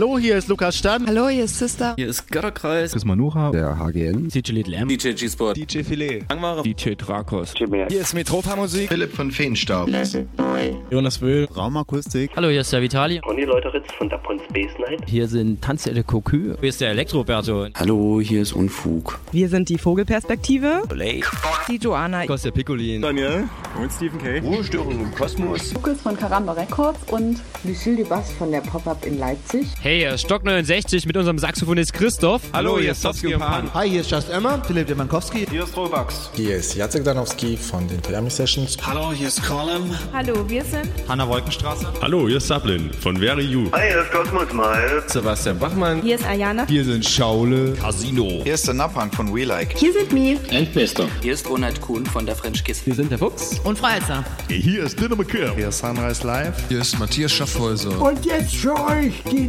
Hallo, hier ist Lukas Stan. Hallo, hier ist Sister. Hier ist Götterkreis. Chris Manucha. Der HGN. DJ Little M. DJ G-Sport. DJ Filet. Langware. DJ Drakos. Hier ist Metropa Musik. Philipp von Feenstaub. Jonas Wöhl. Raumakustik. Hallo, hier ist der Vitali. Conny Leuteritz von Dapon Space Night. Hier sind Tanze de Cocu. Hier ist der Elektroberto. Hallo, hier ist Unfug. Wir sind die Vogelperspektive. Blake. Die Joanna. Kostja Piccolin. Daniel. Und Stephen K. Ruhestörung im Kosmos. Lukas von Karamba Records und Lucille Dubas von der Pop-Up in Leipzig. Hey, hier ist Stock 69 mit unserem Saxophonist Christoph. Hallo, hier ist Sofsky und Pan. Hi, hier ist Just Emma. Philipp Demankowski. Hier ist Robax. Hier ist Jacek Danowski von den Toyami Sessions. Hallo, hier ist Colin. Hallo, wir sind Hanna Wolkenstraße. Hallo, hier ist Sablin von Very You. Hi, hier ist Cosmos Mal. Sebastian Bachmann. Hier ist Ayana. Hier sind Schaule. Casino. Hier ist der Napang von We Like. Hier sind Mi. Endbester. Hier ist Ronald Kuhn von der French Kiss. Wir sind der Fuchs. Und Freizer. Hier ist Dinner McKeer. Hier ist Sunrise Live. Hier ist Matthias Schaffhäuser. Und jetzt für euch die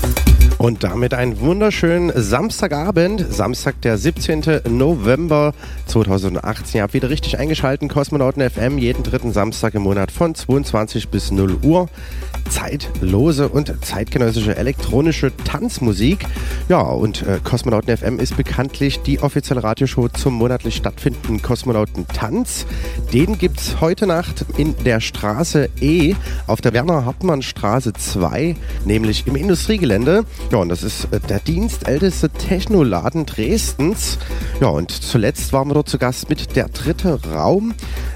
Und damit einen wunderschönen Samstagabend, Samstag, der 17. November 2018. Ihr habt wieder richtig eingeschalten, Kosmonauten FM, jeden dritten Samstag im Monat von 22 bis 0 Uhr. Zeitlose und zeitgenössische elektronische Tanzmusik. Ja, und äh, Kosmonauten FM ist bekanntlich die offizielle Radioshow zum monatlich stattfindenden Kosmonauten Tanz. Den gibt's heute Nacht in der Straße E auf der Werner-Hartmann-Straße 2, nämlich im Industriegelände. Ja, und das ist äh, der dienstälteste Technoladen Dresdens. Ja, und zuletzt waren wir dort zu Gast mit der dritte Raum.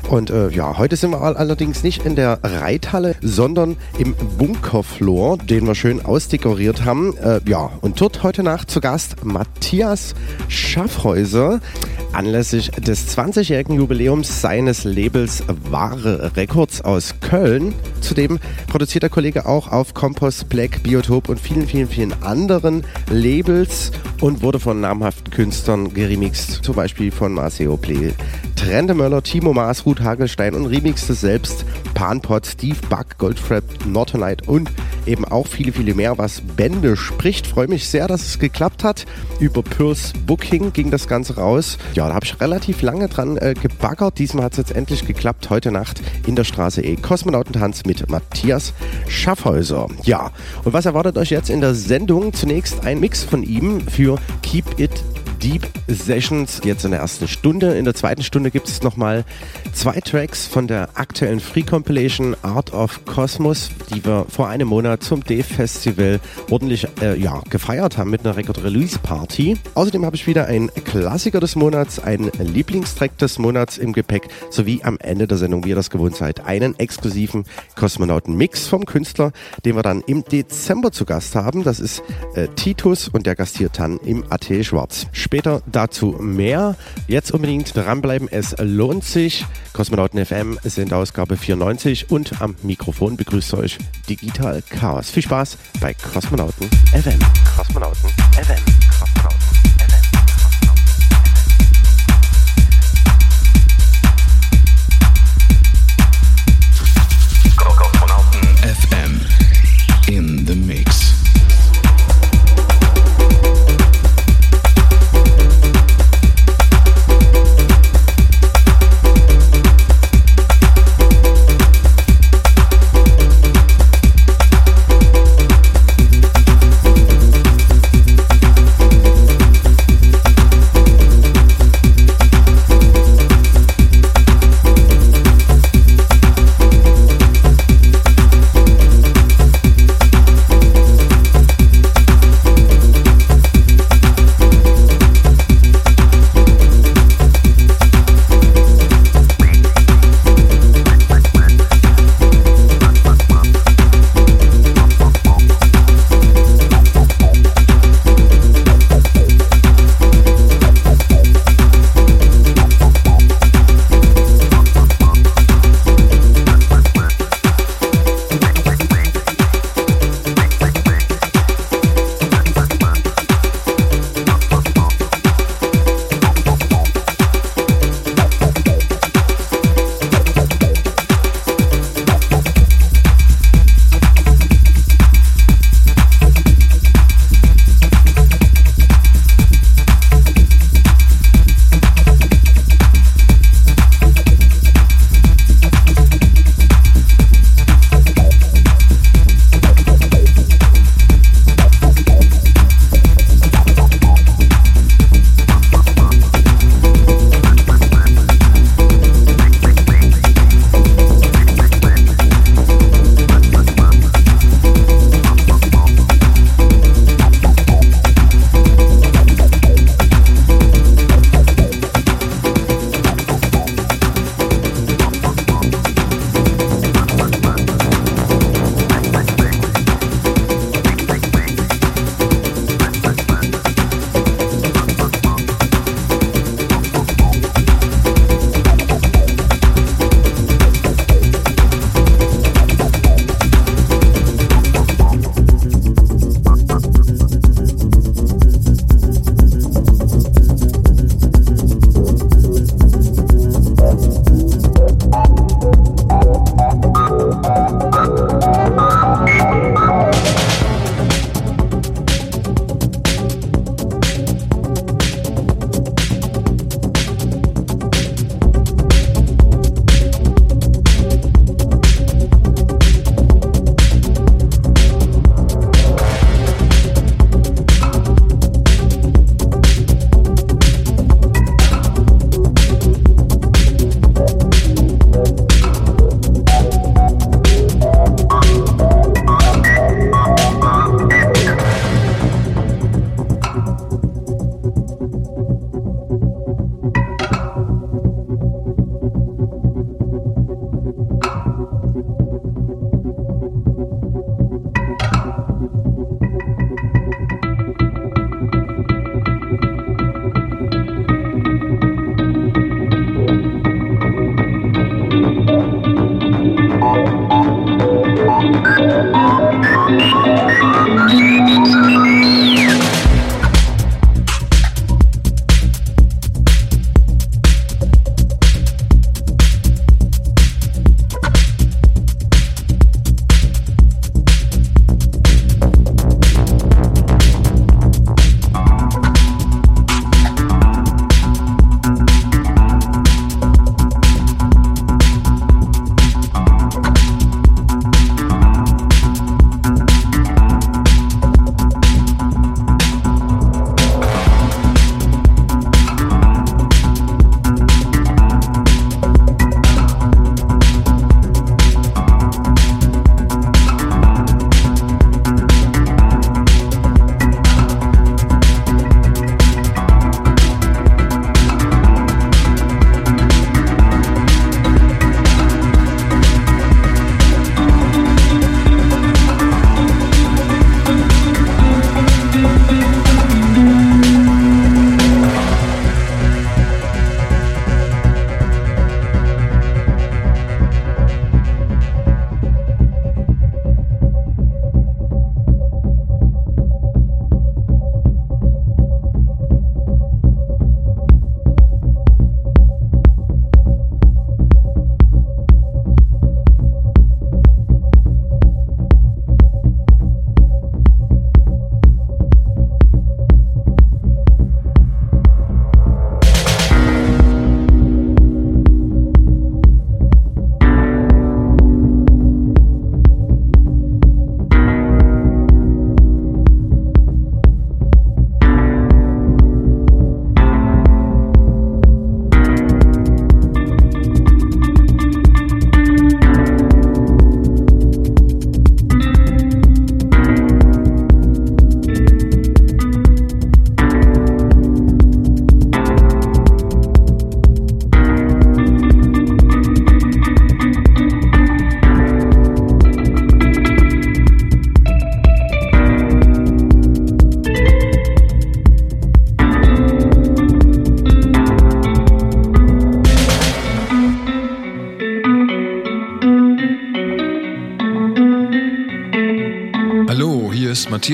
Und äh, ja, heute sind wir allerdings nicht in der Reithalle, sondern im Bunkerflor, den wir schön ausdekoriert haben. Äh, ja, und dort heute Nacht zu Gast Matthias Schaffhäuser anlässlich des 20-jährigen Jubiläums seines Labels Wahre Records aus Köln. Zudem produziert der Kollege auch auf Compost, Black, Biotop und vielen, vielen, vielen anderen Labels und wurde von namhaften Künstlern geremixt, zum Beispiel von Maceo Play, Trendemöller, Timo Maas, Ruth Hagelstein und remixte selbst Panpot, Steve Buck, Goldfrapp, Nortonite und eben auch viele, viele mehr, was Bände spricht. Freue mich sehr, dass es geklappt hat. Über Purs Booking ging das Ganze raus. Ja, da habe ich relativ lange dran äh, gebaggert. Diesmal hat es jetzt endlich geklappt. Heute Nacht in der Straße E. Kosmonautentanz mit Matthias Schaffhäuser. Ja, und was erwartet euch jetzt in der Sendung? Zunächst ein Mix von ihm für Keep It Deep Sessions jetzt in der ersten Stunde. In der zweiten Stunde gibt es nochmal zwei Tracks von der aktuellen Free Compilation Art of Cosmos, die wir vor einem Monat zum Dave-Festival ordentlich äh, ja, gefeiert haben mit einer Record-Release-Party. Außerdem habe ich wieder einen Klassiker des Monats, einen Lieblingstrack des Monats im Gepäck, sowie am Ende der Sendung, wie ihr das gewohnt seid, einen exklusiven Kosmonauten-Mix vom Künstler, den wir dann im Dezember zu Gast haben. Das ist äh, Titus und der gastiert dann im AT Schwarz. Später dazu mehr. Jetzt unbedingt dranbleiben, es lohnt sich. Kosmonauten FM sind Ausgabe 94 und am Mikrofon begrüßt euch Digital Chaos. Viel Spaß bei Kosmonauten FM. Kosmonauten FM. Kosmonauten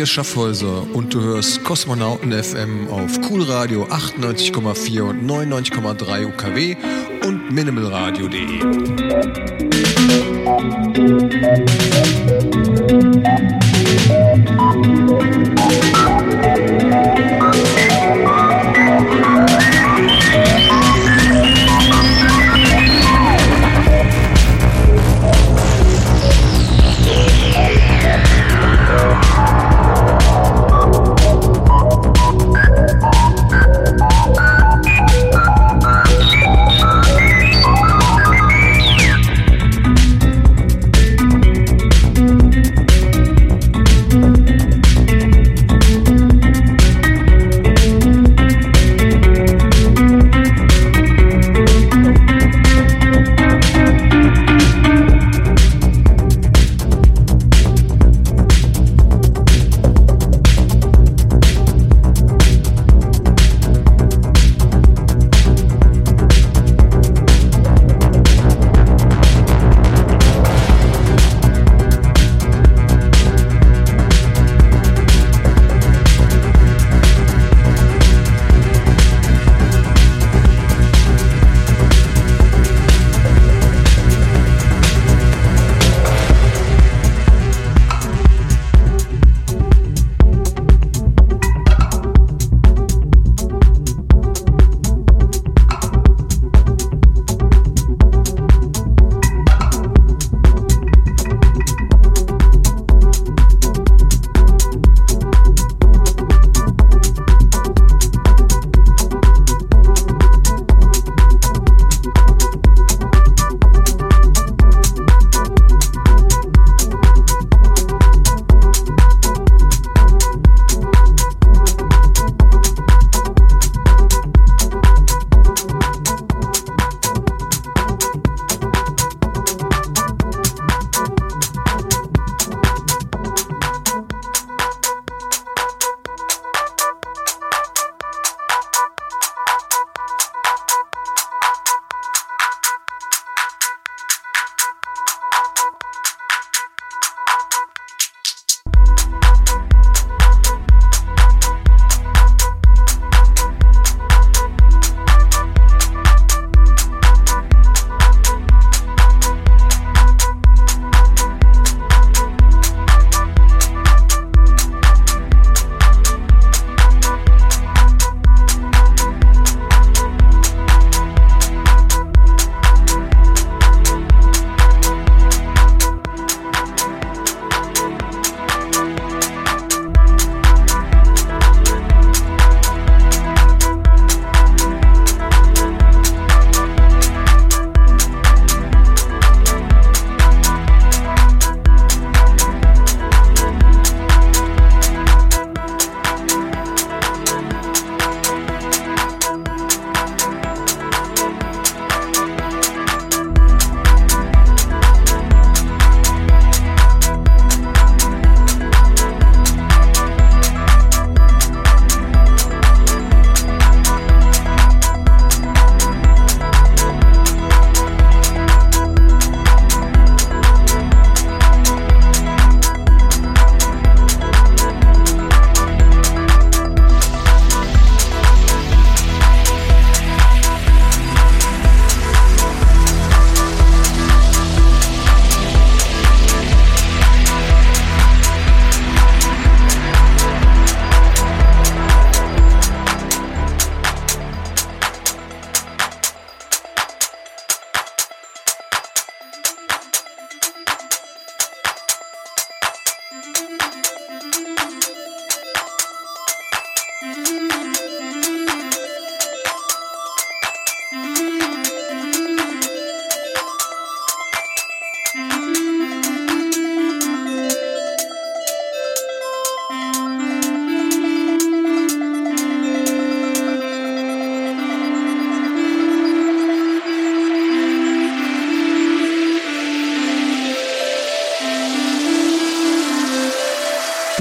Matthias Schaffhäuser und du hörst Kosmonauten FM auf Cool Radio 98,4 und 99,3 UKW und minimalradio.de.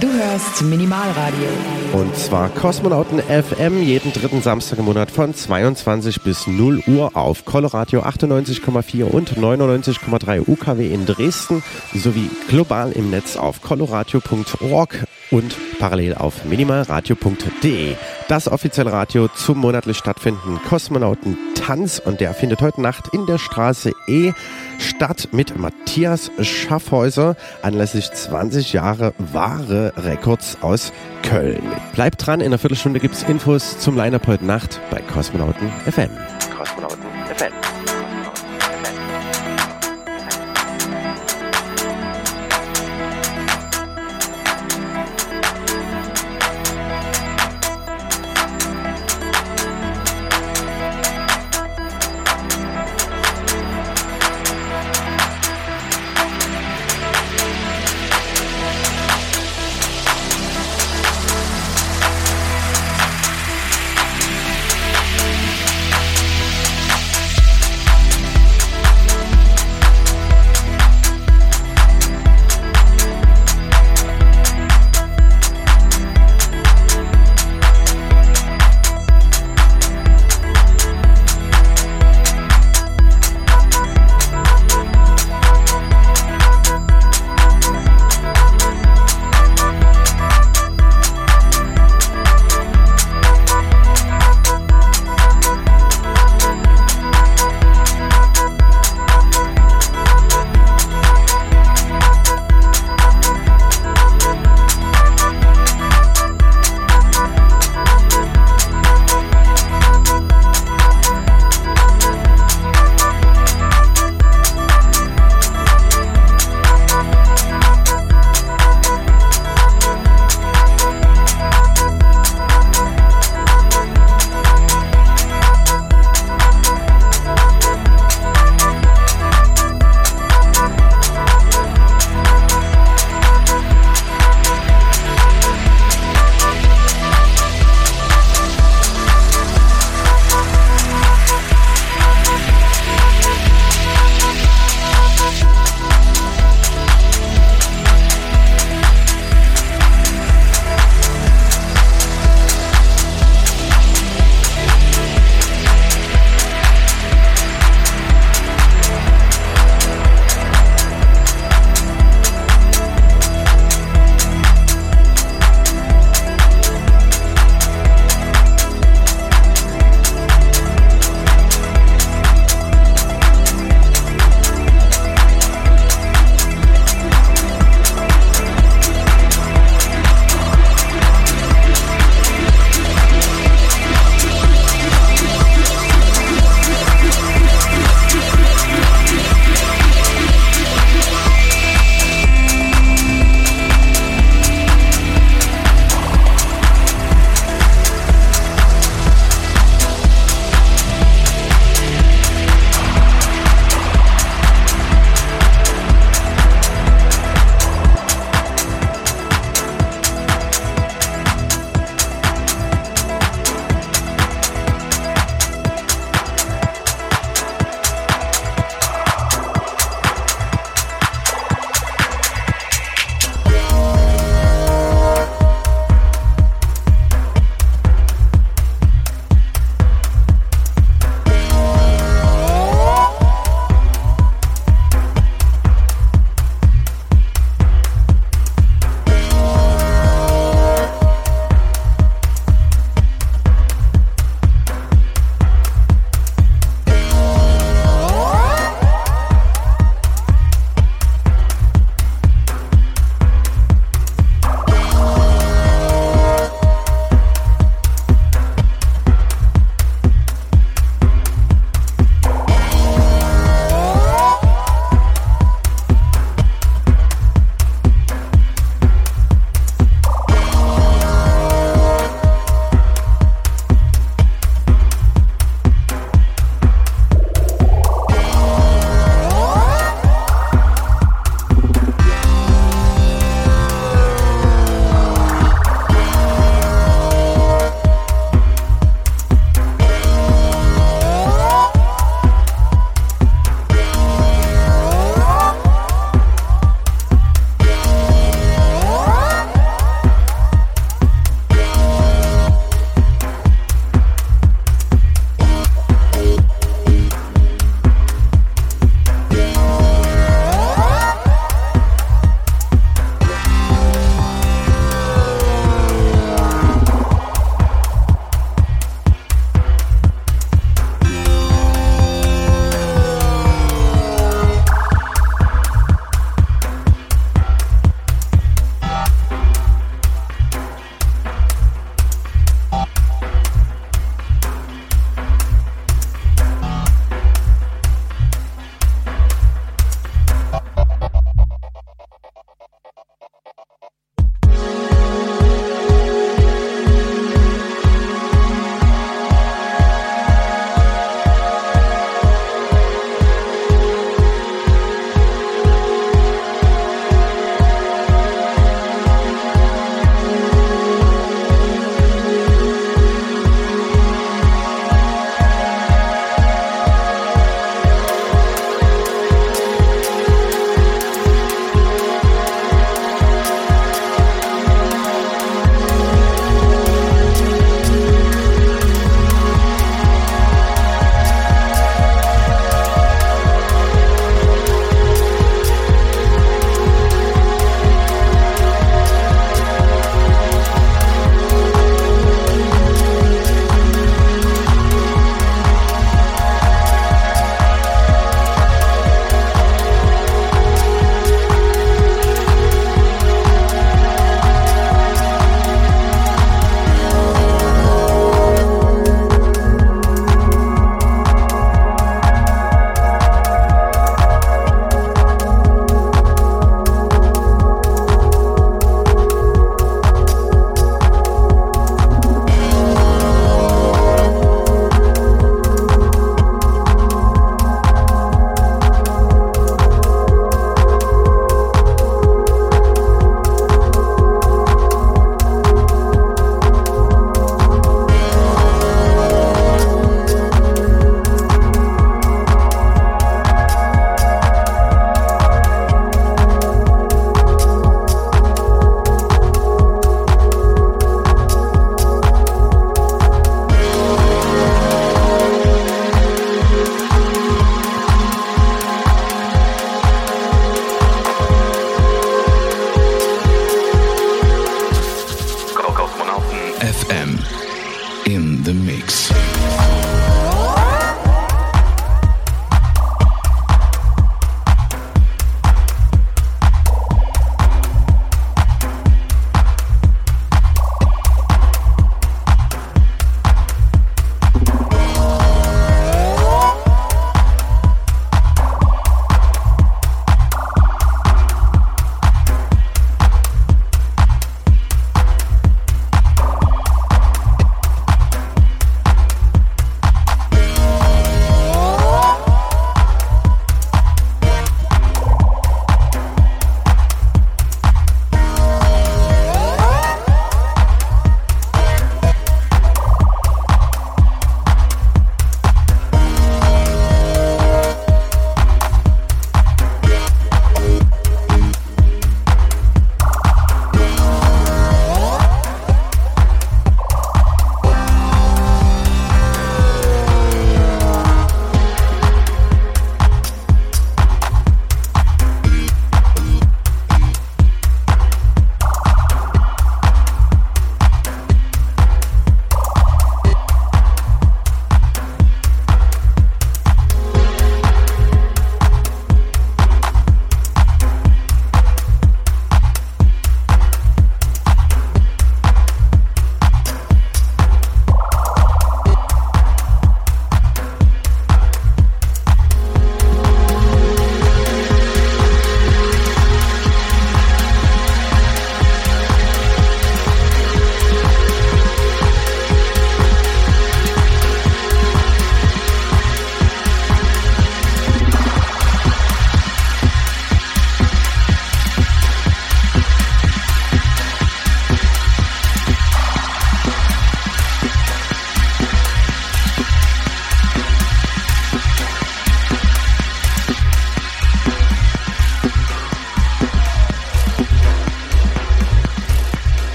Du hörst Minimalradio. Und zwar Kosmonauten FM jeden dritten Samstag im Monat von 22 bis 0 Uhr auf Coloradio 98,4 und 99,3 UKW in Dresden sowie global im Netz auf coloradio.org und parallel auf minimalradio.de. Das offizielle Radio zum monatlich stattfindenden Kosmonautentanz und der findet heute Nacht in der Straße E statt mit Matthias Schaffhäuser anlässlich 20 Jahre wahre Records aus Köln. Bleibt dran, in einer Viertelstunde gibt es Infos zum Line-Up heute Nacht bei Kosmonauten FM. Kosmonauten FM.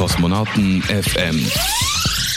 Kosmonauten FM.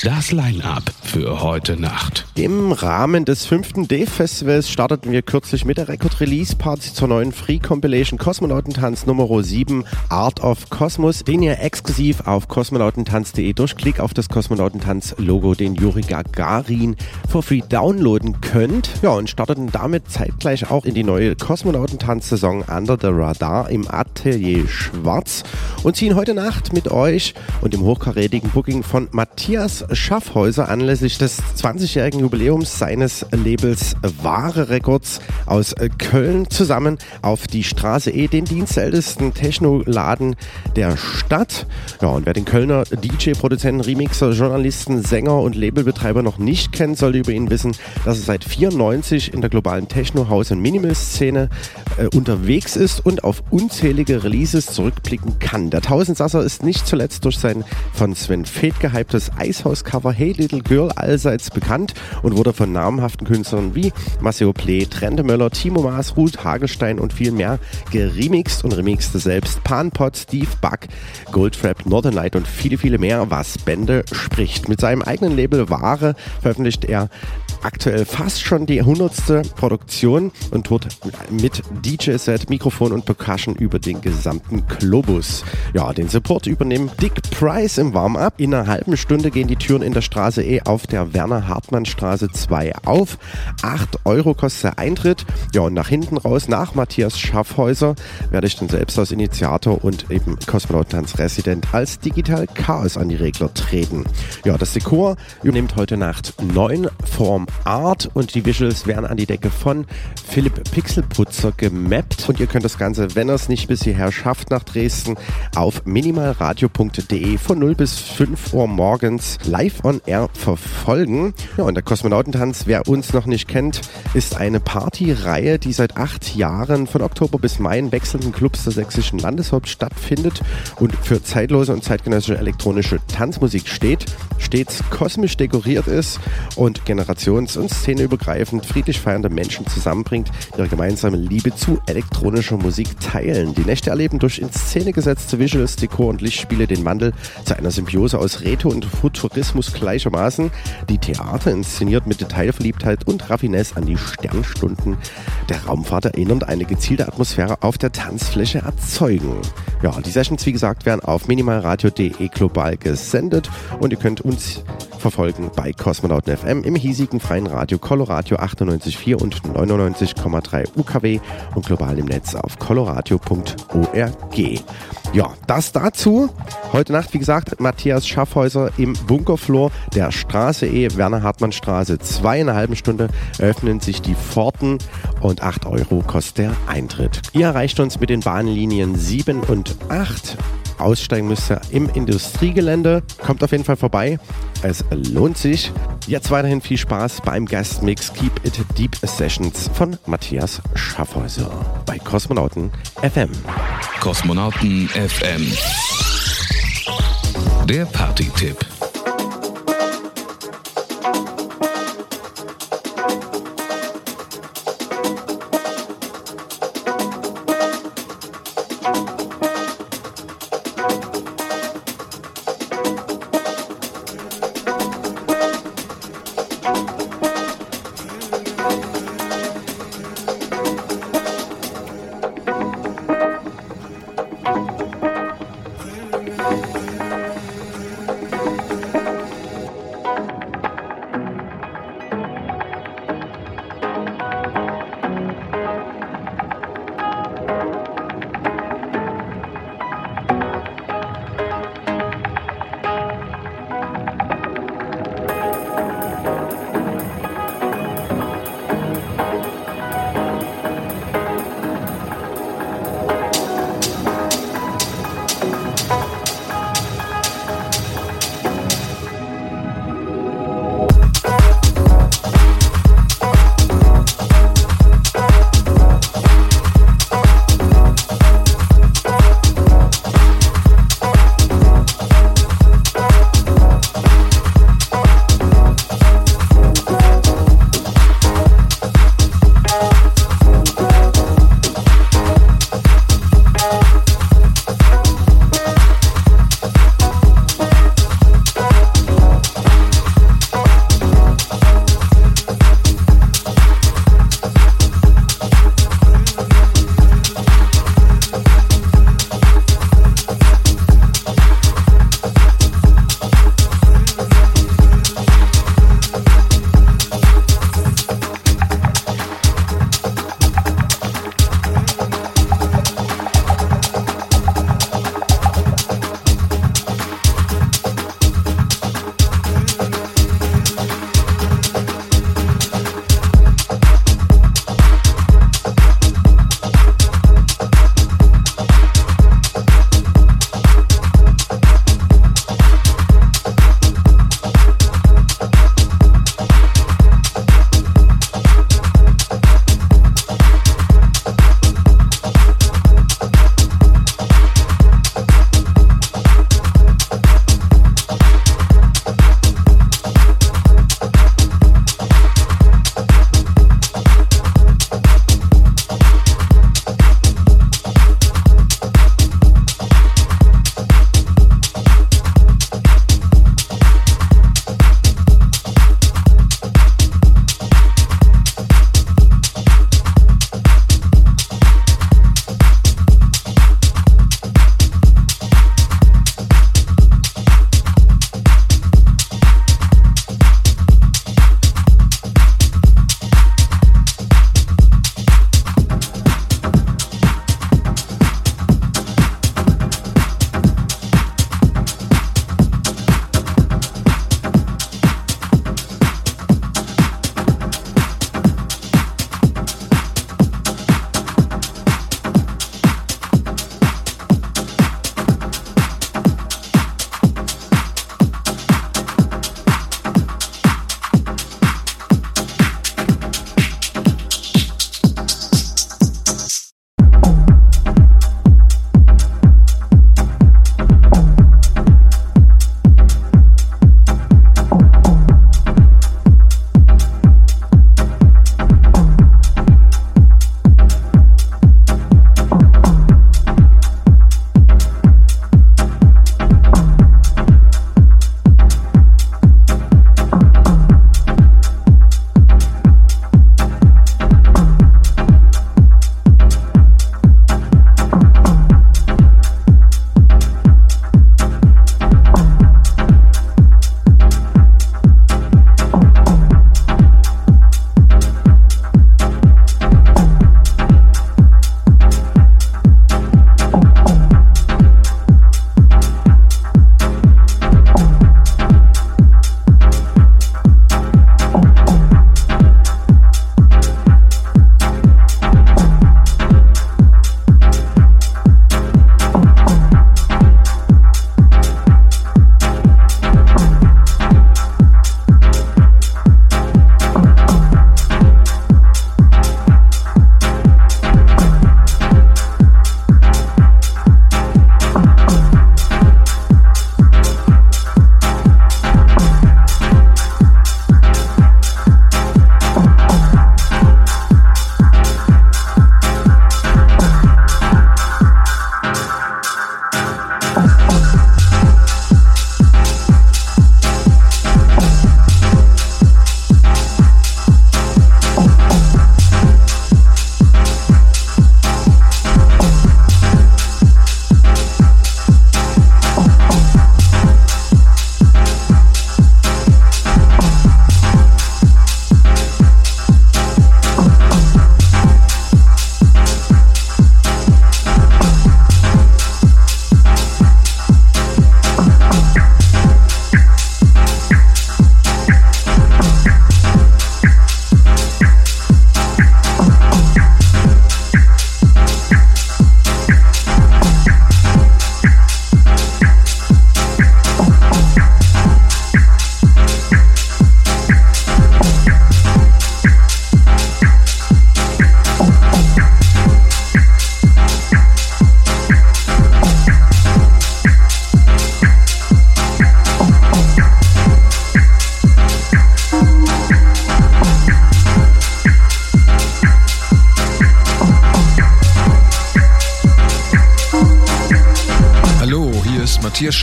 Das Line-Up für heute Nacht. Im Rahmen des fünften Dave-Festivals starteten wir kürzlich mit der Record-Release-Party zur neuen Free-Compilation Kosmonautentanz Nummer 7 Art of Cosmos, den ihr exklusiv auf kosmonautentanz.de durch Klick auf das Kosmonautentanz-Logo, den Juri Gagarin, for free downloaden könnt. Ja, und starteten damit zeitgleich auch in die neue Kosmonautentanz-Saison Under the Radar im Atelier Schwarz und ziehen heute Nacht mit euch und dem hochkarätigen Booking von Matthias Schaffhäuser anlässlich des 20-jährigen Jubiläums seines Labels Wahre Records aus Köln zusammen auf die Straße E, den dienstältesten Technoladen der Stadt. Ja, und wer den Kölner DJ, Produzenten, Remixer, Journalisten, Sänger und Labelbetreiber noch nicht kennt, sollte über ihn wissen, dass er seit 94 in der globalen Techno, House und Minimal-Szene äh, unterwegs ist und auf unzählige Releases zurückblicken kann. Der Tausendsasser ist nicht zuletzt durch sein von Sven Feth gehyptes Eishaus-Cover Hey Little Girl allseits bekannt und wurde von namhaften Künstlern wie Maceo Play, Trente Möller, Timo Maas, Ruth Hagelstein und viel mehr geremixed und remixte selbst Panpot, Steve Buck, Goldtrap, Northern Light und viele, viele mehr, was Bände spricht. Mit seinem eigenen Label Ware veröffentlicht er aktuell fast schon die hundertste Produktion und tourt mit DJ-Set, Mikrofon und Percussion über den gesamten Globus. Ja, den Support übernehmen Dick Price im Warm-Up. In einer halben Stunde gehen die Türen in der Straße E auf der Werner-Hartmann-Straße 2 auf. 8 Euro kostet der Eintritt. Ja, und nach hinten raus, nach Matthias Schaffhäuser, werde ich dann selbst als Initiator und eben Kosmonautentanz-Resident als Digital Chaos an die Regler treten. Ja, das Dekor übernimmt heute Nacht 9 Form Art und die Visuals werden an die Decke von Philipp Pixelputzer gemappt und ihr könnt das Ganze, wenn ihr es nicht bis hierher schafft nach Dresden, auf minimalradio.de von 0 bis 5 Uhr morgens live on air verfolgen. Ja, und der Kosmonautentanz, wer uns noch nicht kennt, ist eine Partyreihe, die seit acht Jahren von Oktober bis Mai in wechselnden Clubs der sächsischen Landeshaupt stattfindet und für zeitlose und zeitgenössische elektronische Tanzmusik steht, stets kosmisch dekoriert ist und generations- und szeneübergreifend friedlich feiernde Menschen zusammenbringt, ihre gemeinsame Liebe zu elektronischer Musik teilen. Die Nächte erleben durch in Szene gesetzte Visuals, Dekor und Lichtspiele den Wandel zu einer Symbiose aus Retro und Futurismus gleichermaßen. Die Theater inszeniert mit Detailverliebtheit und Raffinesse an die Sternstunden der Raumfahrt erinnernd eine gezielte Atmosphäre auf der Tanzfläche erzeugen. Ja, die Sessions, wie gesagt, werden auf minimalradio.de global gesendet und ihr könnt uns verfolgen bei Kosmonauten FM im hiesigen freien Radio Coloradio 98,4 und 99,3 UKW und global im Netz auf coloradio.org. Ja, das dazu. Heute Nacht, wie gesagt, Matthias Schaffhäuser im Bunkerflor der Straße E, Werner-Hartmann-Straße. Zwei in Stunde öffnen sich die Pforten und 8 Euro kostet der Eintritt. Ihr erreicht uns mit den Bahnlinien 7 und 8 aussteigen müsst ihr im Industriegelände. Kommt auf jeden Fall vorbei. Es lohnt sich. Jetzt weiterhin viel Spaß beim Guestmix Keep It Deep Sessions von Matthias Schaffhäuser bei Kosmonauten FM. Kosmonauten FM. Der Party-Tipp.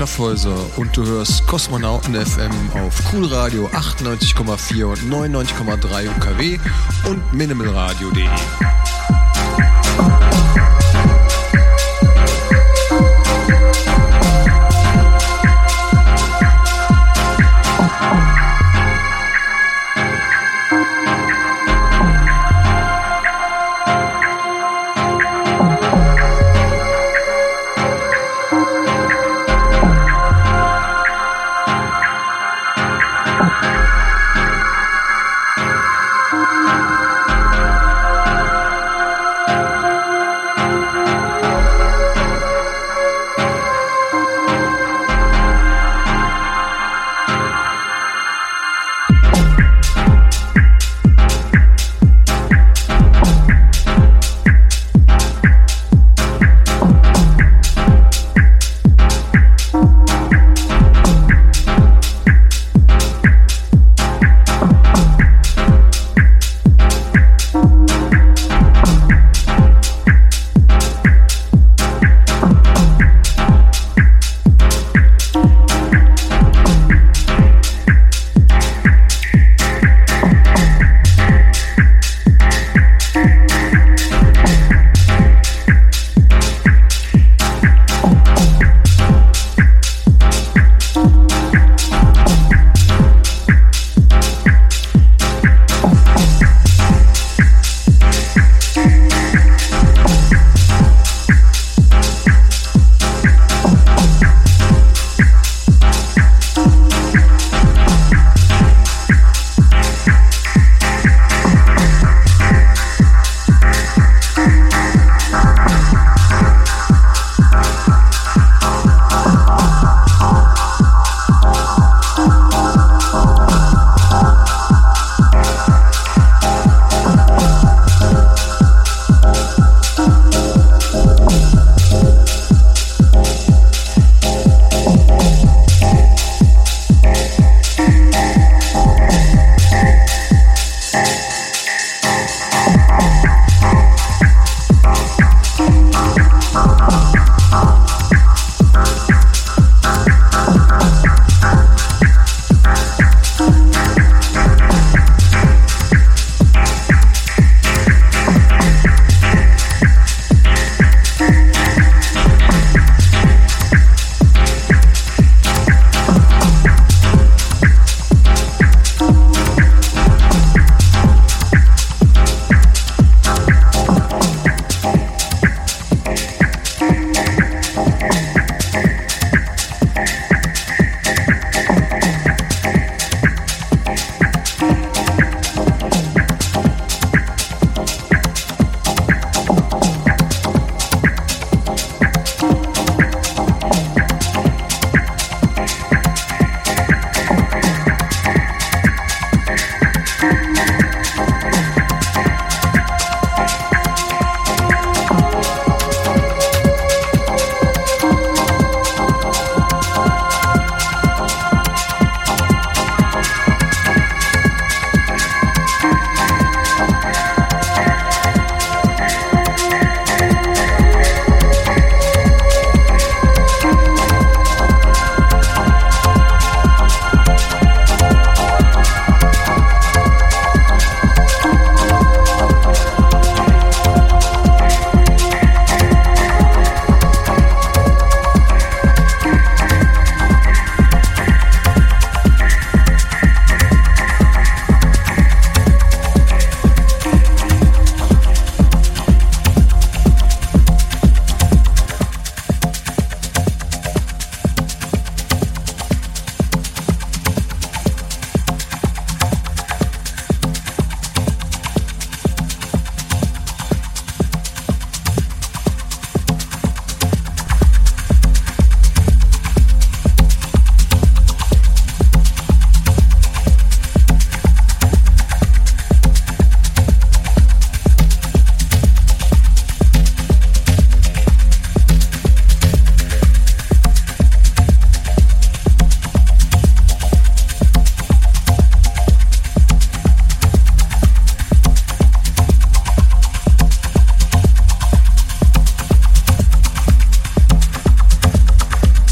Schaffhäuser und du hörst Kosmonauten FM auf Coolradio 98,4 und 99,3 UKW und minimalradio.de.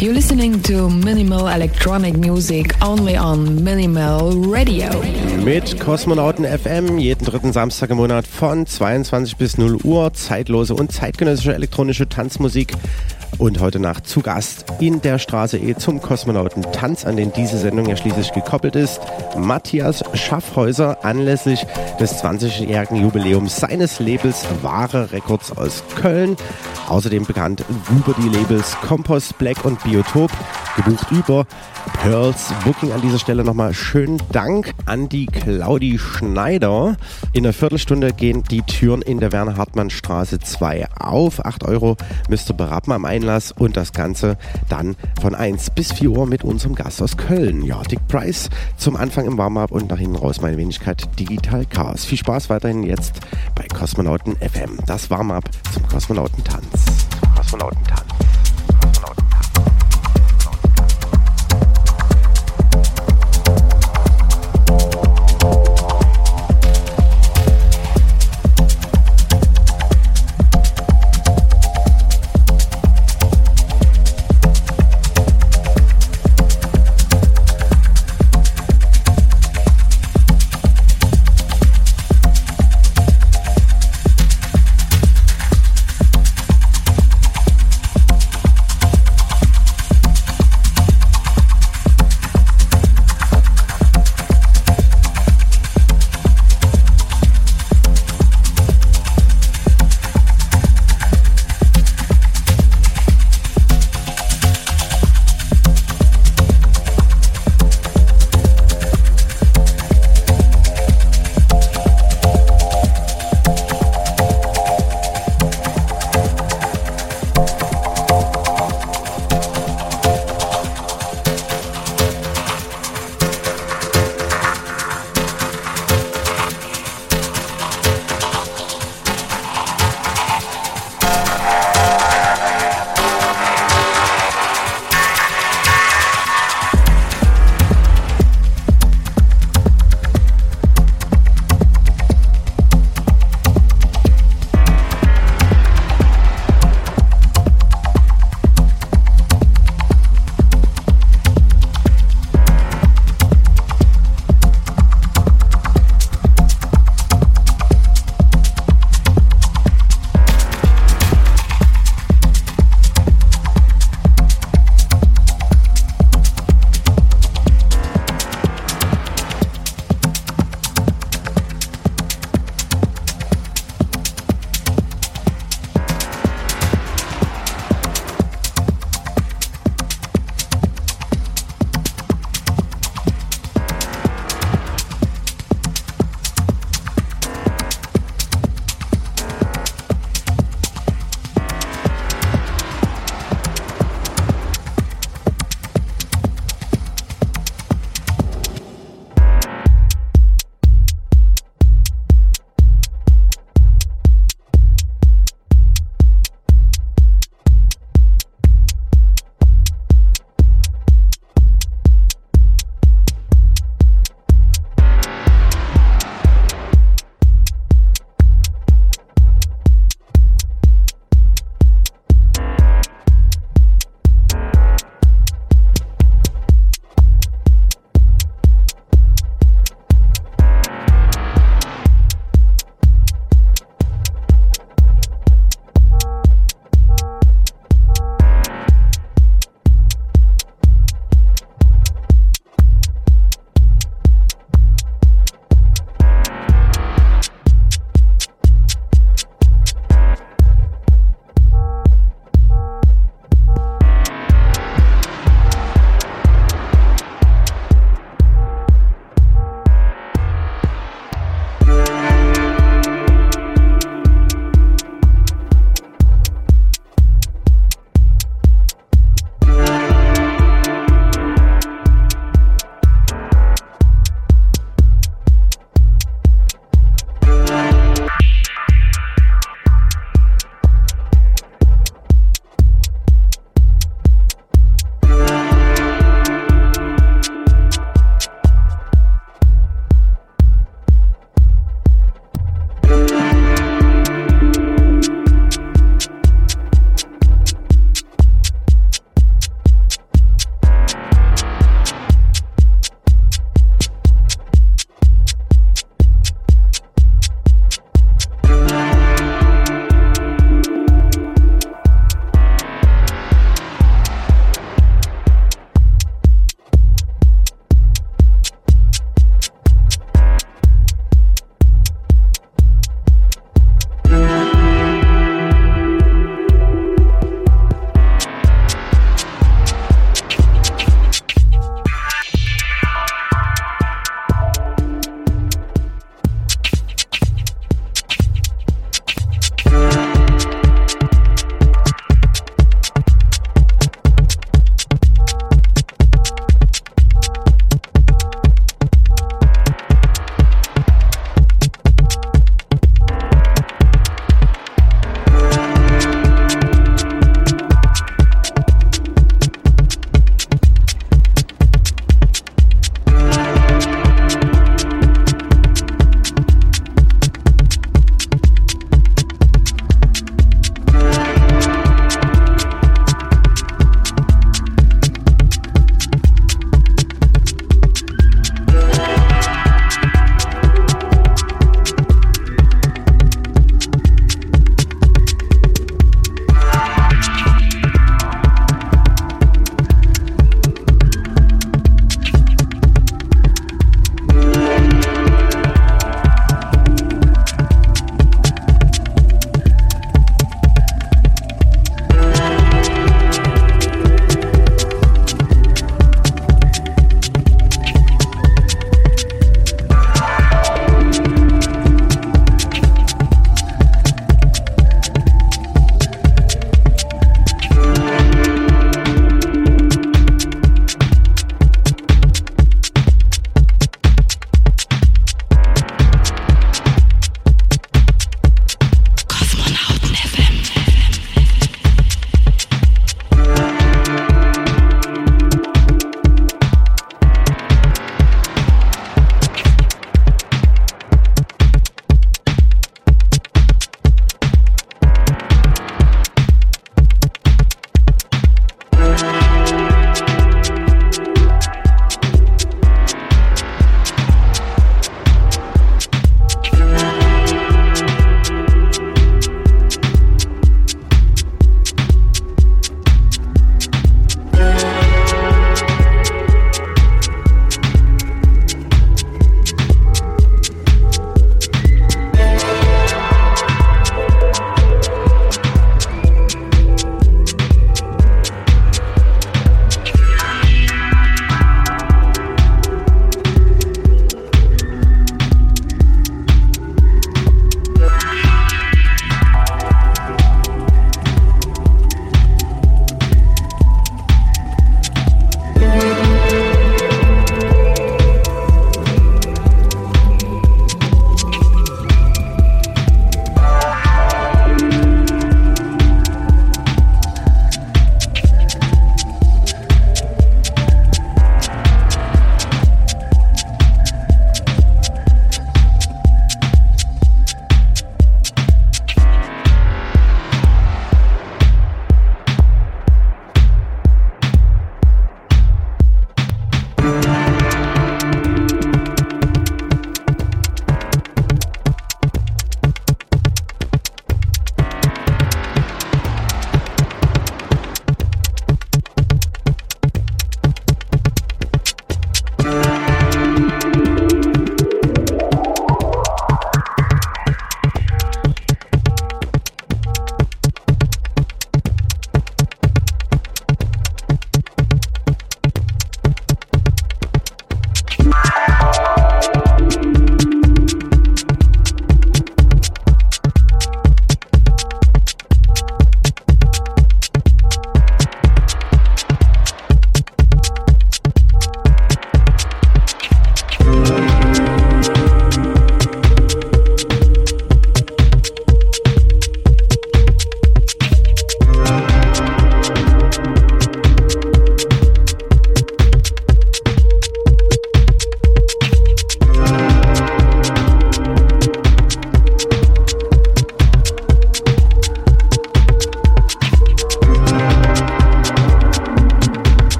You're listening to Minimal Electronic Music only on Minimal Radio. Mit Kosmonauten FM jeden dritten Samstag im Monat von 22 bis 0 Uhr zeitlose und zeitgenössische elektronische Tanzmusik und heute Nacht zu Gast in der Straße E zum Kosmonauten Tanz, an den diese Sendung ja schließlich gekoppelt ist. Matthias Schaffhäuser anlässlich des 20-jährigen Jubiläums seines Labels Wahre Records aus Köln. Außerdem bekannt über die Labels Compost, Black und Biotop. Gebucht über Pearls Booking an dieser Stelle nochmal schönen Dank an die Claudi Schneider. In einer Viertelstunde gehen die Türen in der Werner Hartmann Straße 2 auf. 8 Euro müsst ihr berappen am Einlass und das Ganze dann von 1 bis 4 Uhr mit unserem Gast aus Köln. Ja, Dick Price zum Anfang im Warm-Up und nach hinten raus meine Wenigkeit Digital Chaos. Viel Spaß weiterhin jetzt bei Kosmonauten FM. Das Warm-Up zum Kosmonautentanz. Kosmonautentanz.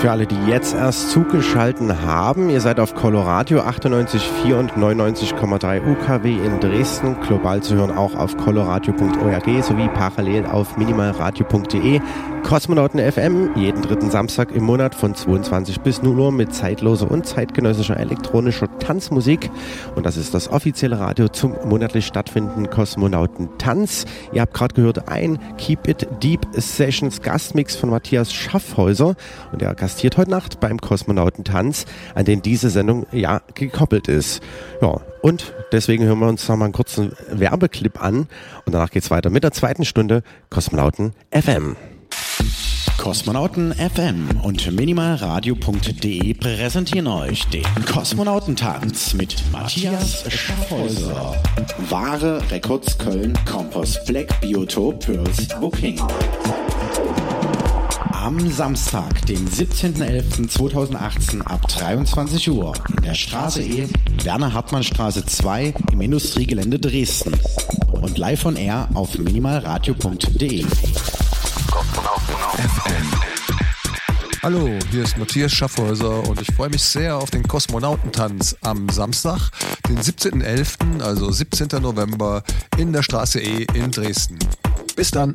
Für alle, die jetzt erst zugeschalten haben, ihr seid auf Coloradio 98,4 und 99,3 UKW in Dresden, global zu hören auch auf coloradio.org sowie parallel auf minimalradio.de. Kosmonauten FM, jeden dritten Samstag im Monat von 22 bis 0 Uhr mit zeitloser und zeitgenössischer elektronischer Tanzmusik. Und das ist das offizielle Radio zum monatlich stattfindenden Kosmonautentanz. Ihr habt gerade gehört ein Keep It Deep Sessions Gastmix von Matthias Schaffhäuser. Und er gastiert heute Nacht beim Kosmonautentanz, an den diese Sendung ja gekoppelt ist. Ja, und deswegen hören wir uns noch mal einen kurzen Werbeclip an. Und danach geht's weiter mit der zweiten Stunde Kosmonauten FM. Kosmonauten FM und minimalradio.de präsentieren euch den Kosmonautentanz mit Matthias Schaffhäuser. Wahre Records Köln Compost Black Biotop Pearls Booking. Am Samstag, den 17.11.2018 ab 23 Uhr in der Straße E, Werner Hartmann Straße 2 im Industriegelände Dresden und live on air auf minimalradio.de. Hallo, hier ist Matthias Schaffhäuser und ich freue mich sehr auf den Kosmonautentanz am Samstag, den 17.11., also 17. November in der Straße E in Dresden. Bis dann.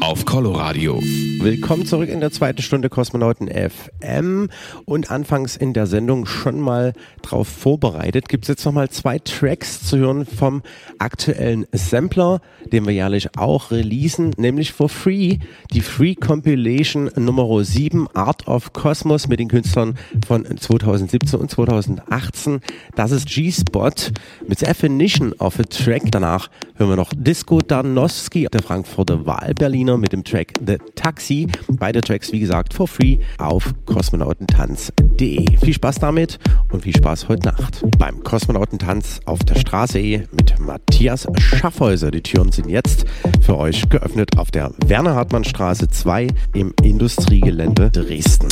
auf Coloradio. Willkommen zurück in der zweiten Stunde Kosmonauten FM und anfangs in der Sendung schon mal drauf vorbereitet. Gibt es jetzt nochmal zwei Tracks zu hören vom aktuellen Sampler, den wir jährlich auch releasen, nämlich for free, die Free Compilation Nummer 7 Art of Cosmos mit den Künstlern von 2017 und 2018. Das ist G-Spot mit Definition of a Track. Danach hören wir noch Disco Danowski, der Frankfurter Wahlberliner mit dem Track The Taxi. Beide Tracks, wie gesagt, for free auf kosmonautentanz.de. Viel Spaß damit und viel Spaß heute Nacht beim Kosmonautentanz auf der Straße E mit Matthias Schaffhäuser. Die Türen sind jetzt für euch geöffnet auf der Werner Hartmann Straße 2 im Industriegelände Dresden.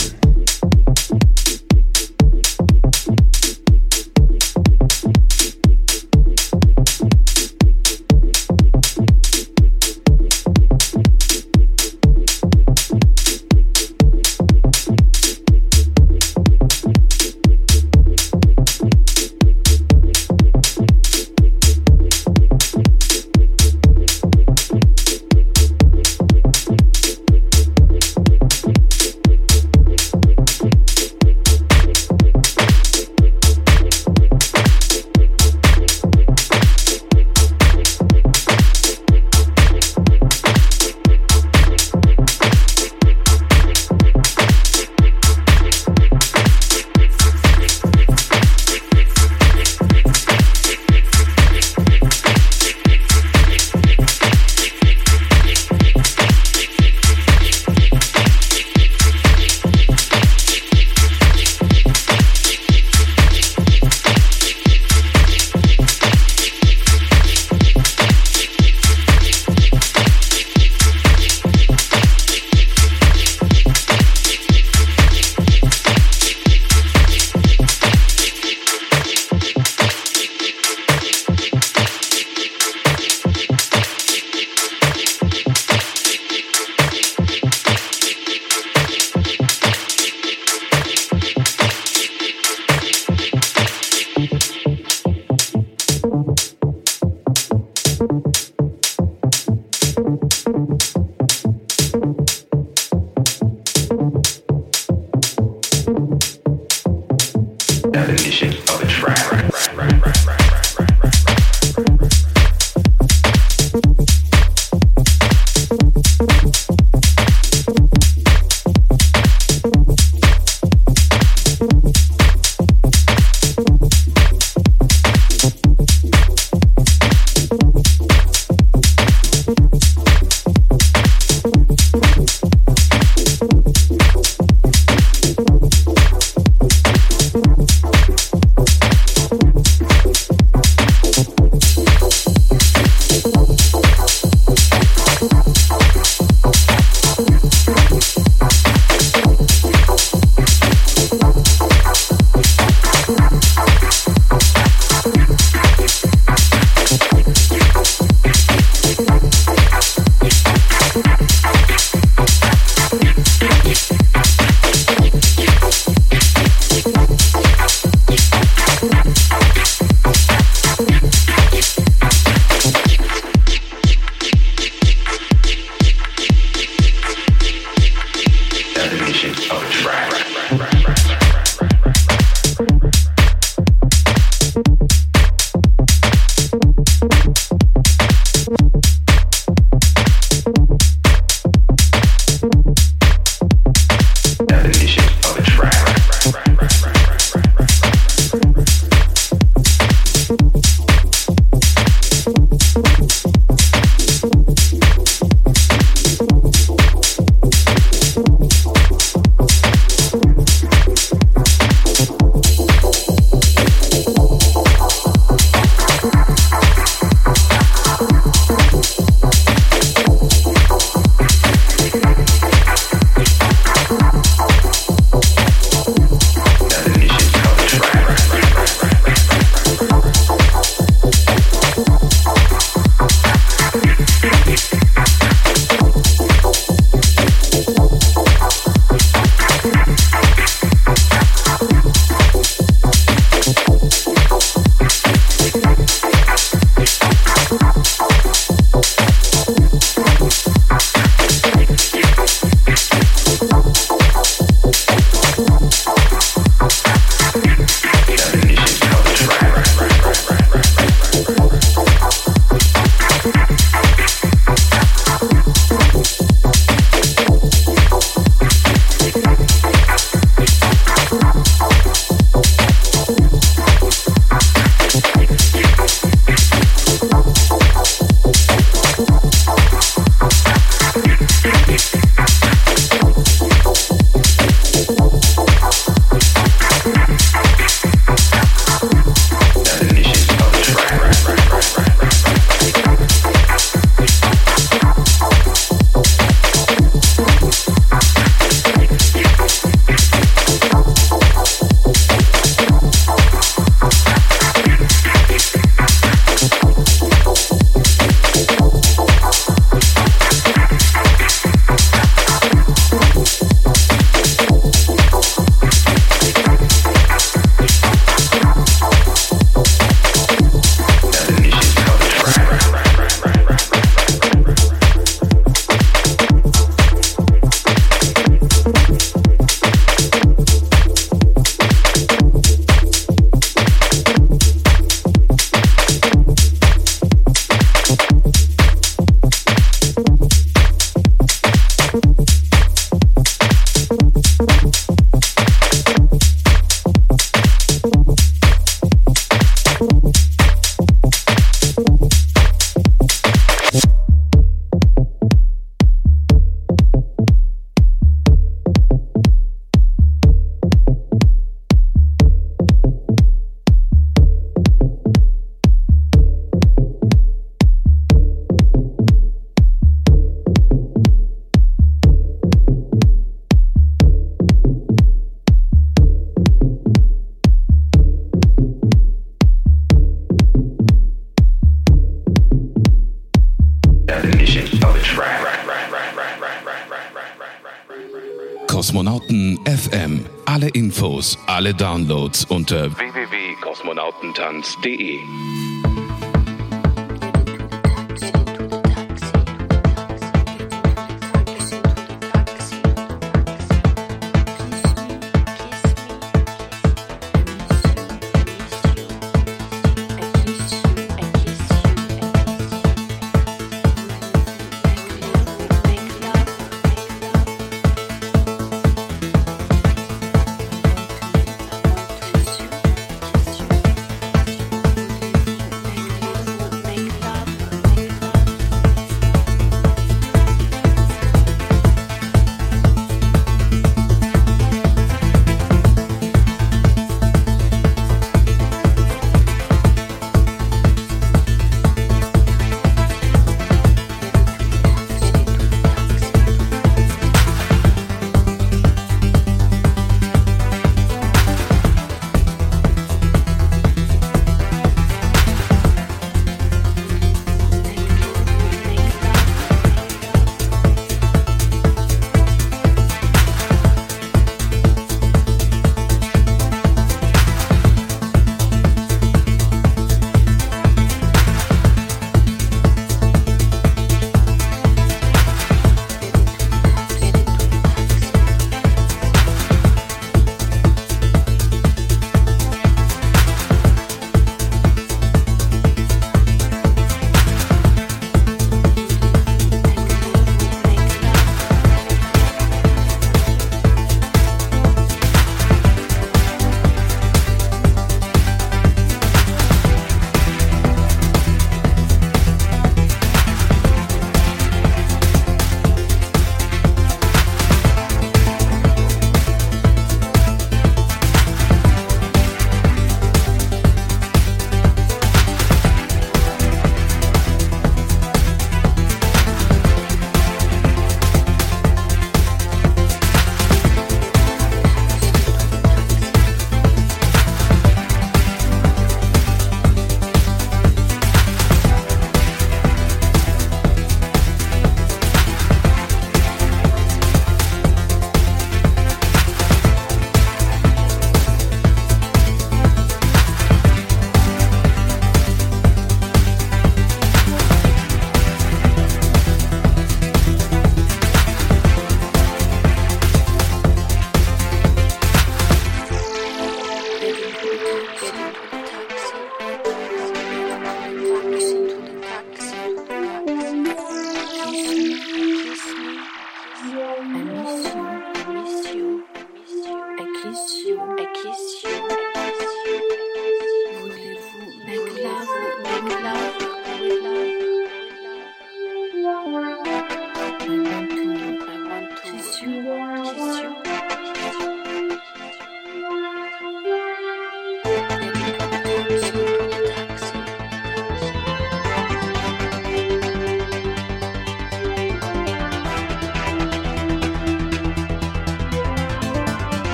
www.kosmonautentanz.de.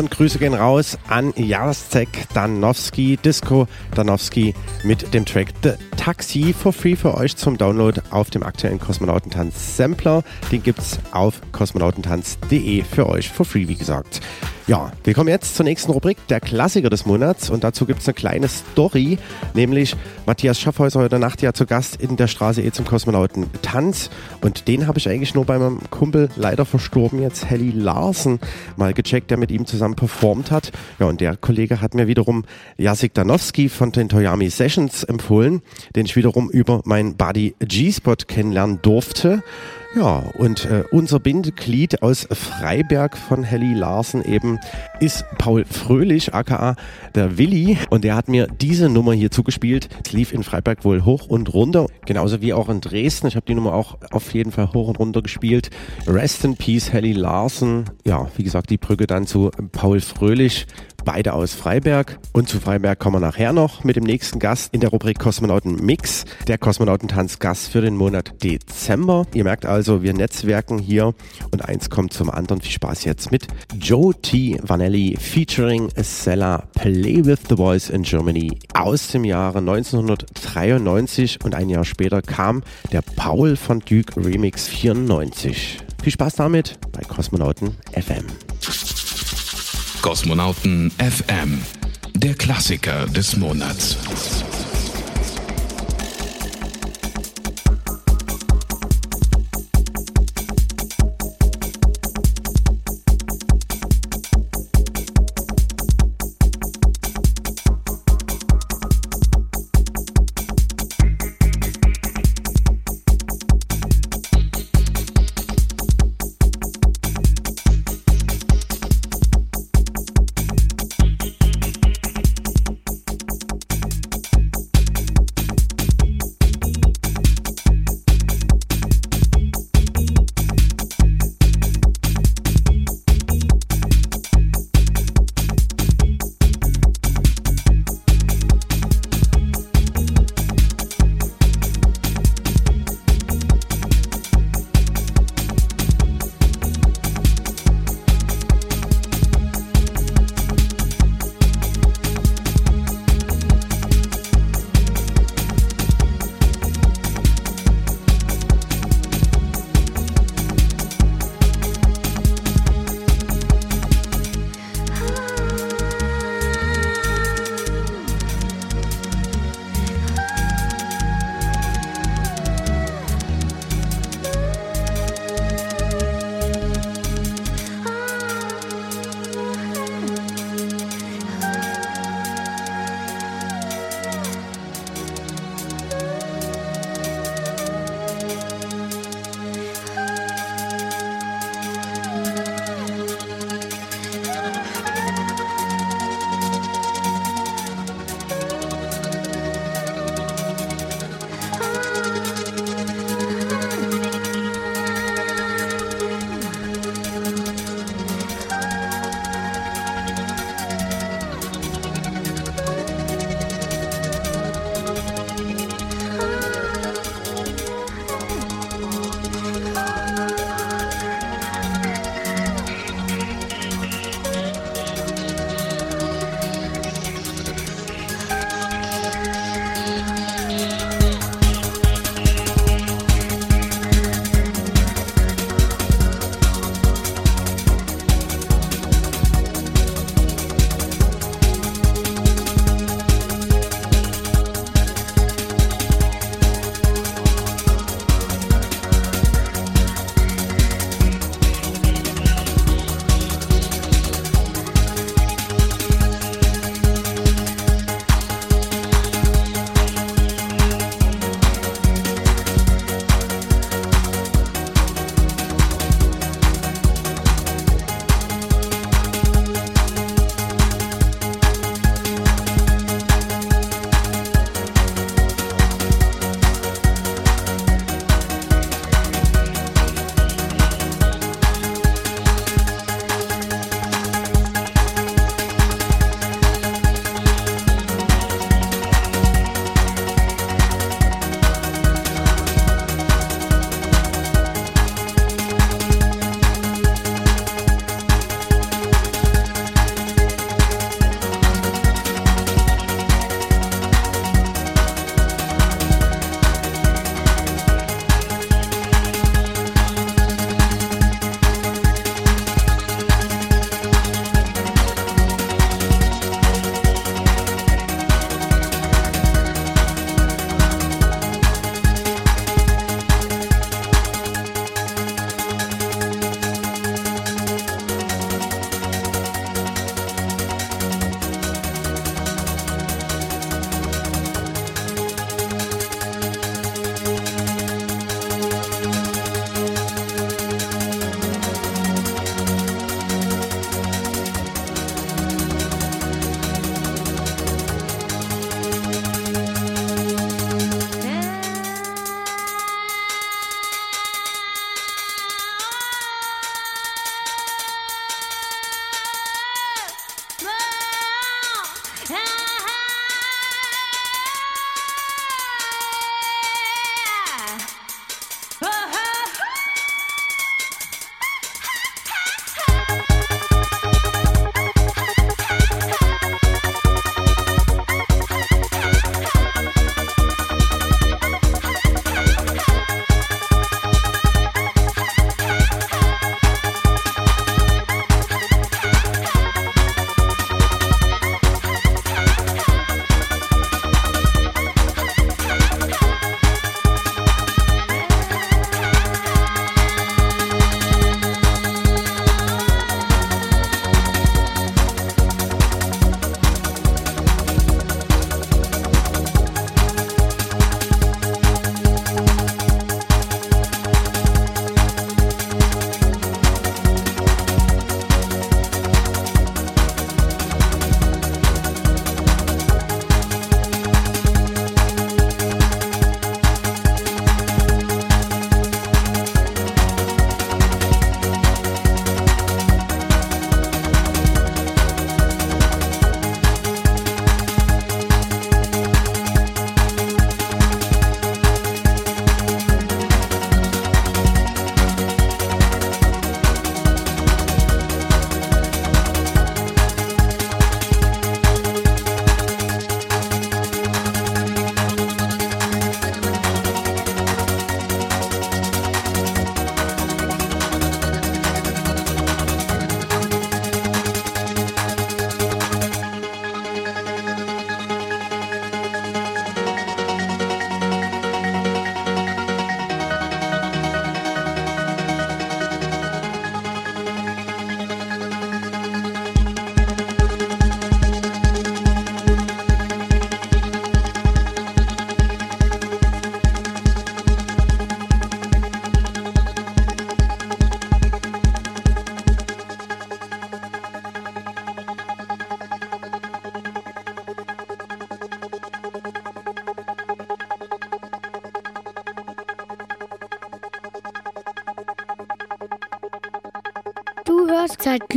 Und Grüße gehen raus an Jacek Danowski, Disco Danowski mit dem Track The Taxi for free für euch zum Download auf dem aktuellen Kosmonautentanz Sampler. Den gibt's auf kosmonautentanz.de für euch for free, wie gesagt. Ja, wir kommen jetzt zur nächsten Rubrik, der Klassiker des Monats. Und dazu gibt es eine kleine Story, nämlich Matthias Schaffhäuser heute Nacht ja zu Gast in der Straße E zum Kosmonauten Tanz. Und den habe ich eigentlich nur bei meinem Kumpel, leider verstorben jetzt, Helly Larsen, mal gecheckt, der mit ihm zusammen performt hat. Ja, und der Kollege hat mir wiederum Jasik Danowski von den Toyami Sessions empfohlen, den ich wiederum über meinen Buddy G-Spot kennenlernen durfte. Ja, und äh, unser Bindeglied aus Freiberg von Helly Larsen eben ist Paul Fröhlich, aka der Willi. Und der hat mir diese Nummer hier zugespielt. Es lief in Freiberg wohl hoch und runter, genauso wie auch in Dresden. Ich habe die Nummer auch auf jeden Fall hoch und runter gespielt. Rest in Peace, Helly Larsen. Ja, wie gesagt, die Brücke dann zu Paul Fröhlich beide aus Freiberg. Und zu Freiberg kommen wir nachher noch mit dem nächsten Gast in der Rubrik Kosmonauten Mix, der Kosmonautentanz Gast für den Monat Dezember. Ihr merkt also, wir netzwerken hier und eins kommt zum anderen. Viel Spaß jetzt mit Joe T. Vanelli featuring Sella Play with the Boys in Germany aus dem Jahre 1993 und ein Jahr später kam der Paul von Duke Remix 94. Viel Spaß damit bei Kosmonauten FM. Kosmonauten FM, der Klassiker des Monats.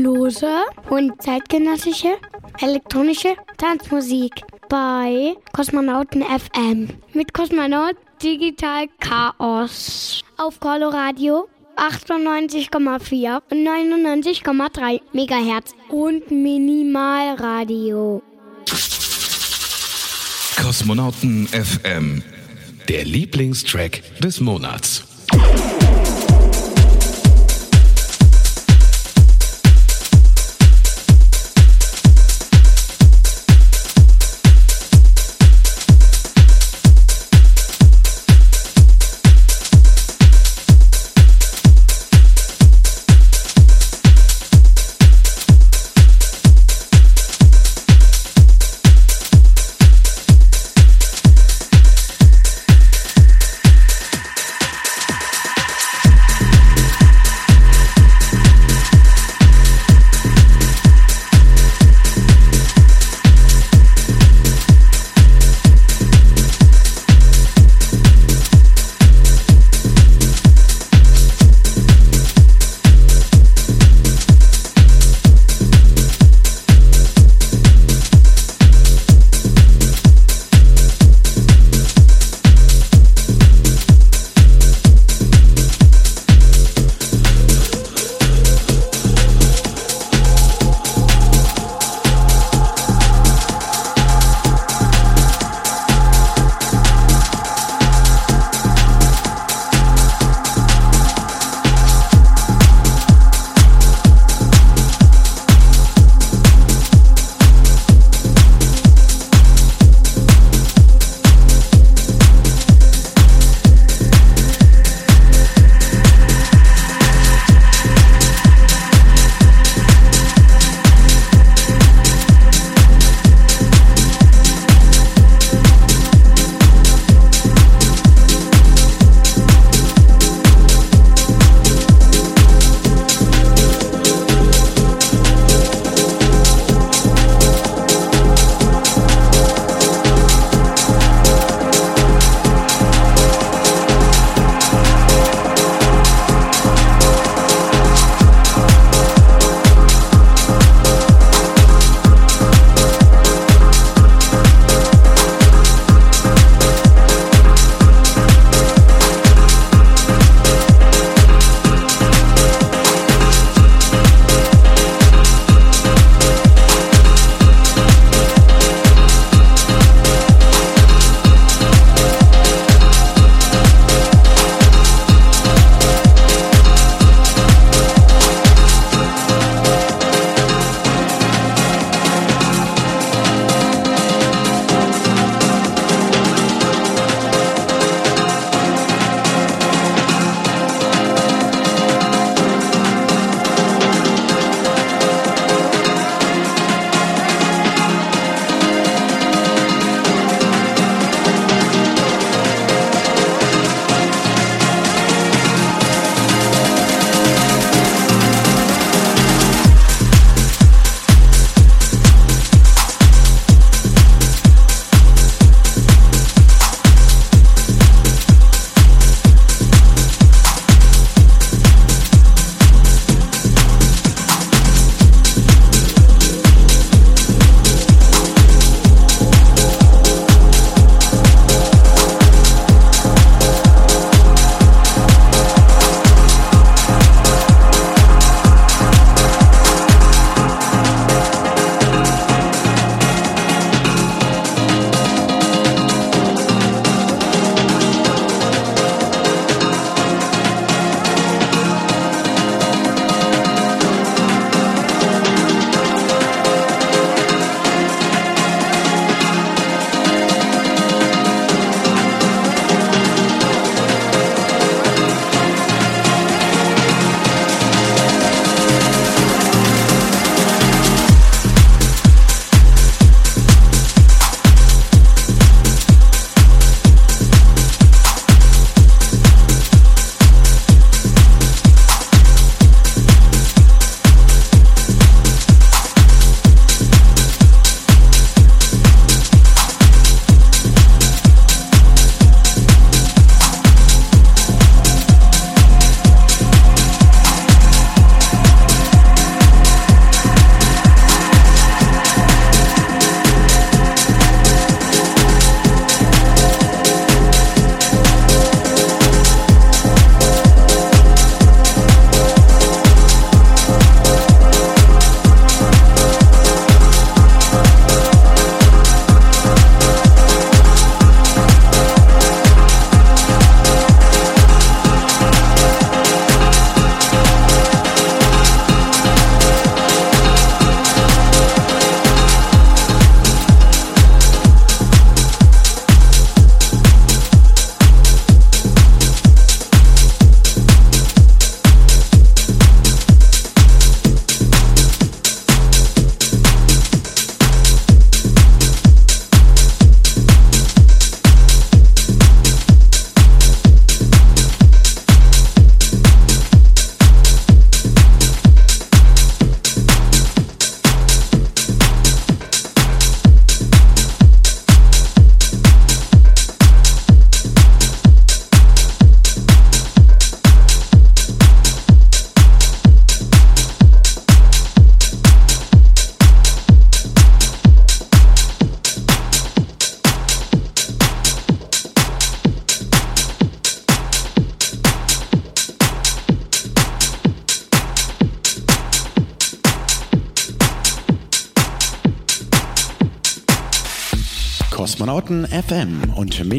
Zeitlose und zeitgenössische elektronische Tanzmusik bei Kosmonauten FM mit Kosmonaut Digital Chaos auf Coloradio 98,4 und 99,3 Megahertz und Minimalradio. Kosmonauten FM, der Lieblingstrack des Monats.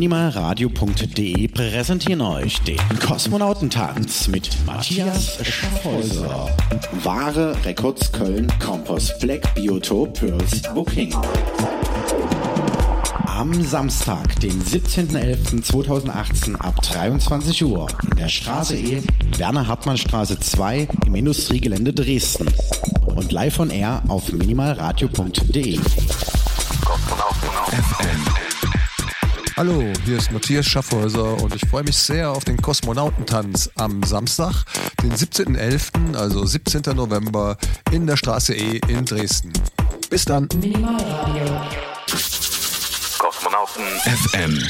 minimalradio.de präsentieren euch den Kosmonautentanz mit Matthias Schaffhäuser. Wahre Records Köln Compost Black Biotop Pearls Booking. Am Samstag, den 17.11.2018 ab 23 Uhr in der Straße E, Werner Hartmann Straße 2 im Industriegelände Dresden und live on air auf minimalradio.de. Hallo, hier ist Matthias Schaffhäuser und ich freue mich sehr auf den Kosmonautentanz am Samstag, den 17.11., also 17. November in der Straße E in Dresden. Bis dann. Minimalradio. Kosmonauten FM.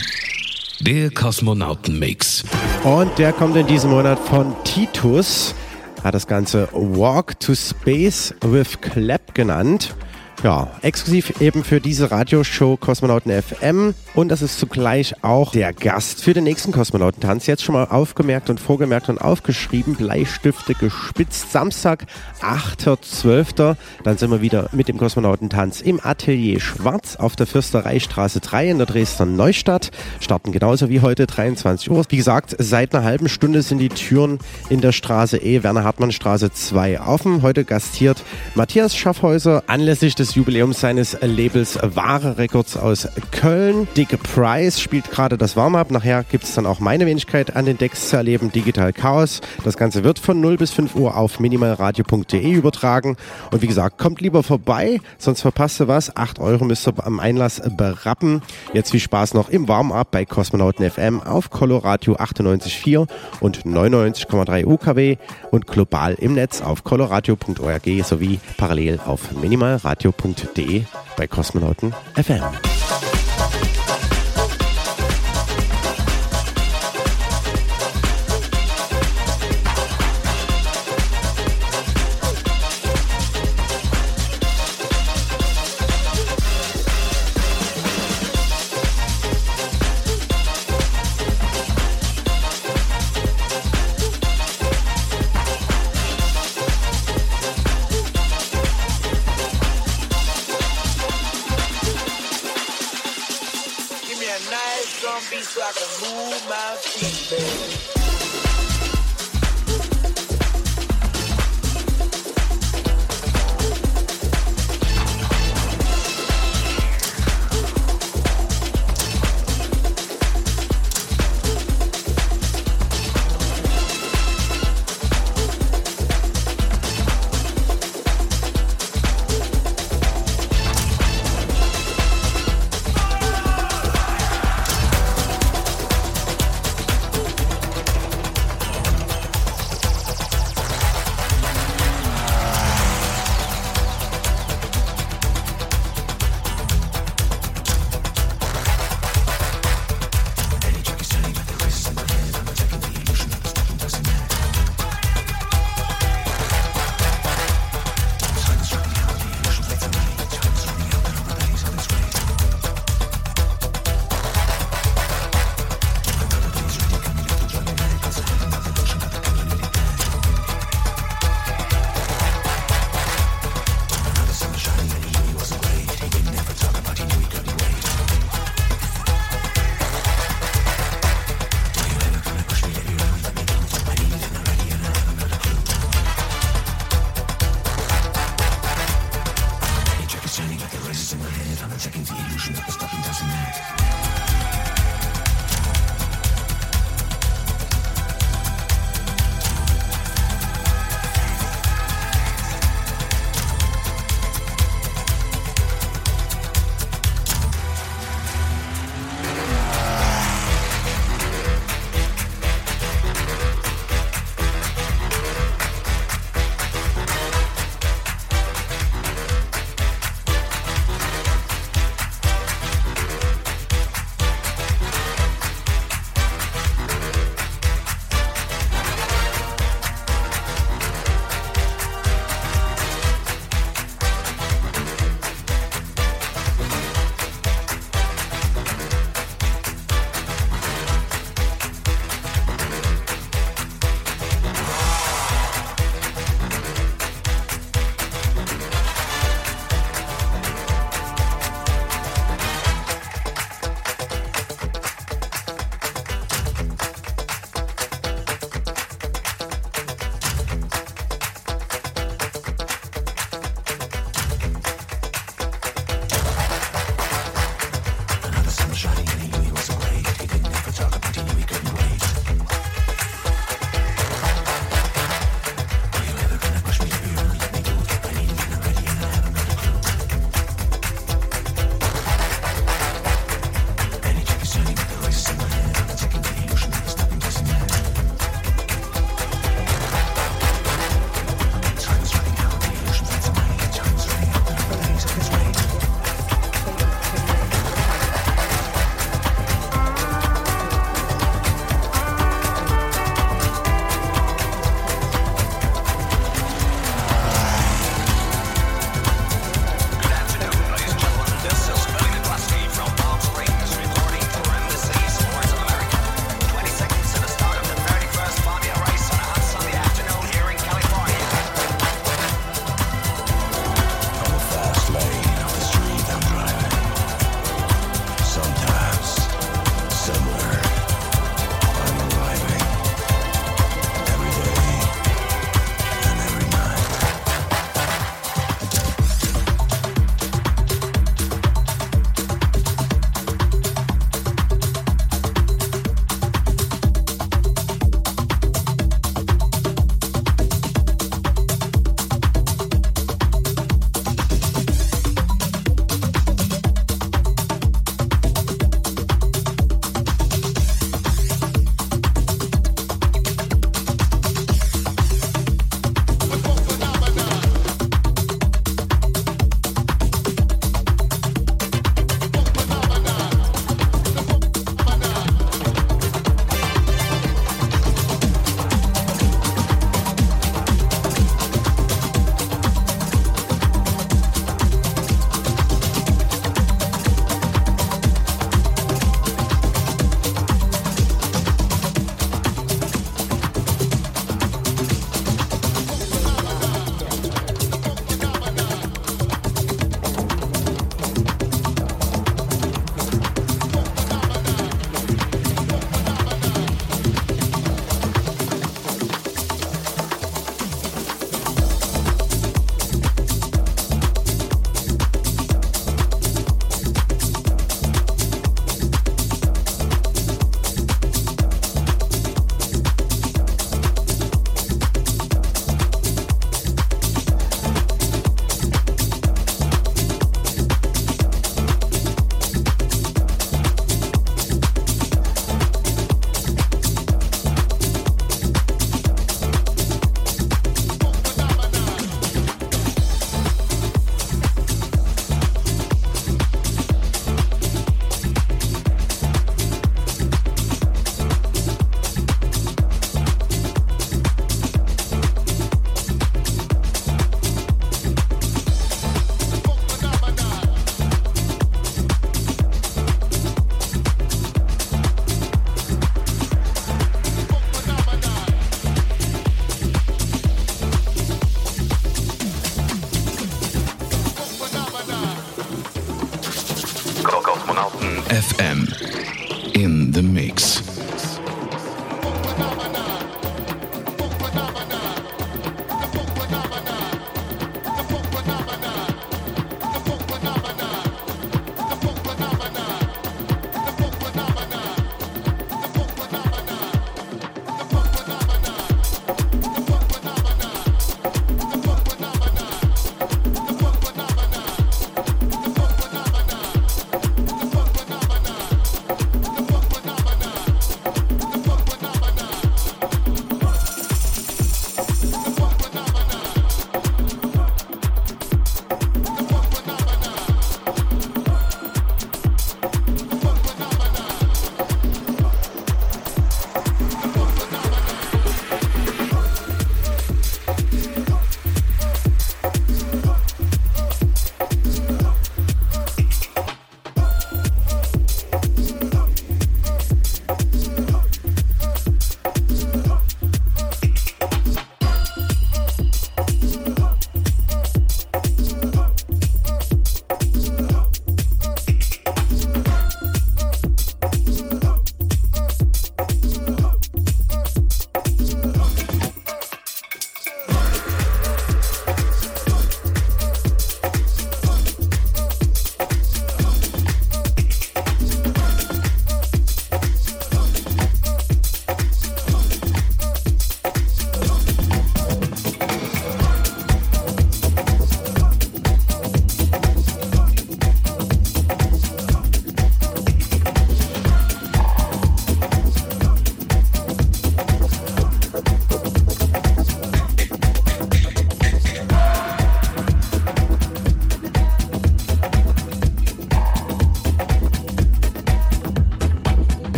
Der Kosmonautenmix. Und der kommt in diesem Monat von Titus. Hat das Ganze Walk to Space with Clap genannt. Ja, exklusiv eben für diese Radioshow Kosmonauten FM. Und das ist zugleich auch der Gast für den nächsten Kosmonautentanz. Jetzt schon mal aufgemerkt und vorgemerkt und aufgeschrieben. Bleistifte gespitzt. Samstag, 8.12. Dann sind wir wieder mit dem Kosmonautentanz im Atelier Schwarz auf der Fürstereistraße 3 in der Dresdner Neustadt. Starten genauso wie heute 23 Uhr. Wie gesagt, seit einer halben Stunde sind die Türen in der Straße E, Werner Hartmann Straße 2 offen. Heute gastiert Matthias Schaffhäuser anlässlich des Jubiläums seines Labels Wahre Records aus Köln. Dick Price spielt gerade das Warm-up. Nachher gibt es dann auch meine Wenigkeit an den Decks zu erleben, Digital Chaos. Das Ganze wird von 0 bis 5 Uhr auf minimalradio.de übertragen. Und wie gesagt, kommt lieber vorbei, sonst verpasst ihr was. 8 Euro müsst ihr am Einlass berappen. Jetzt viel Spaß noch im Warm-up bei Kosmonauten FM auf Coloradio 98.4 und 99,3 UKW und global im Netz auf coloradio.org sowie parallel auf minimalradio.de bei Kosmonauten FM.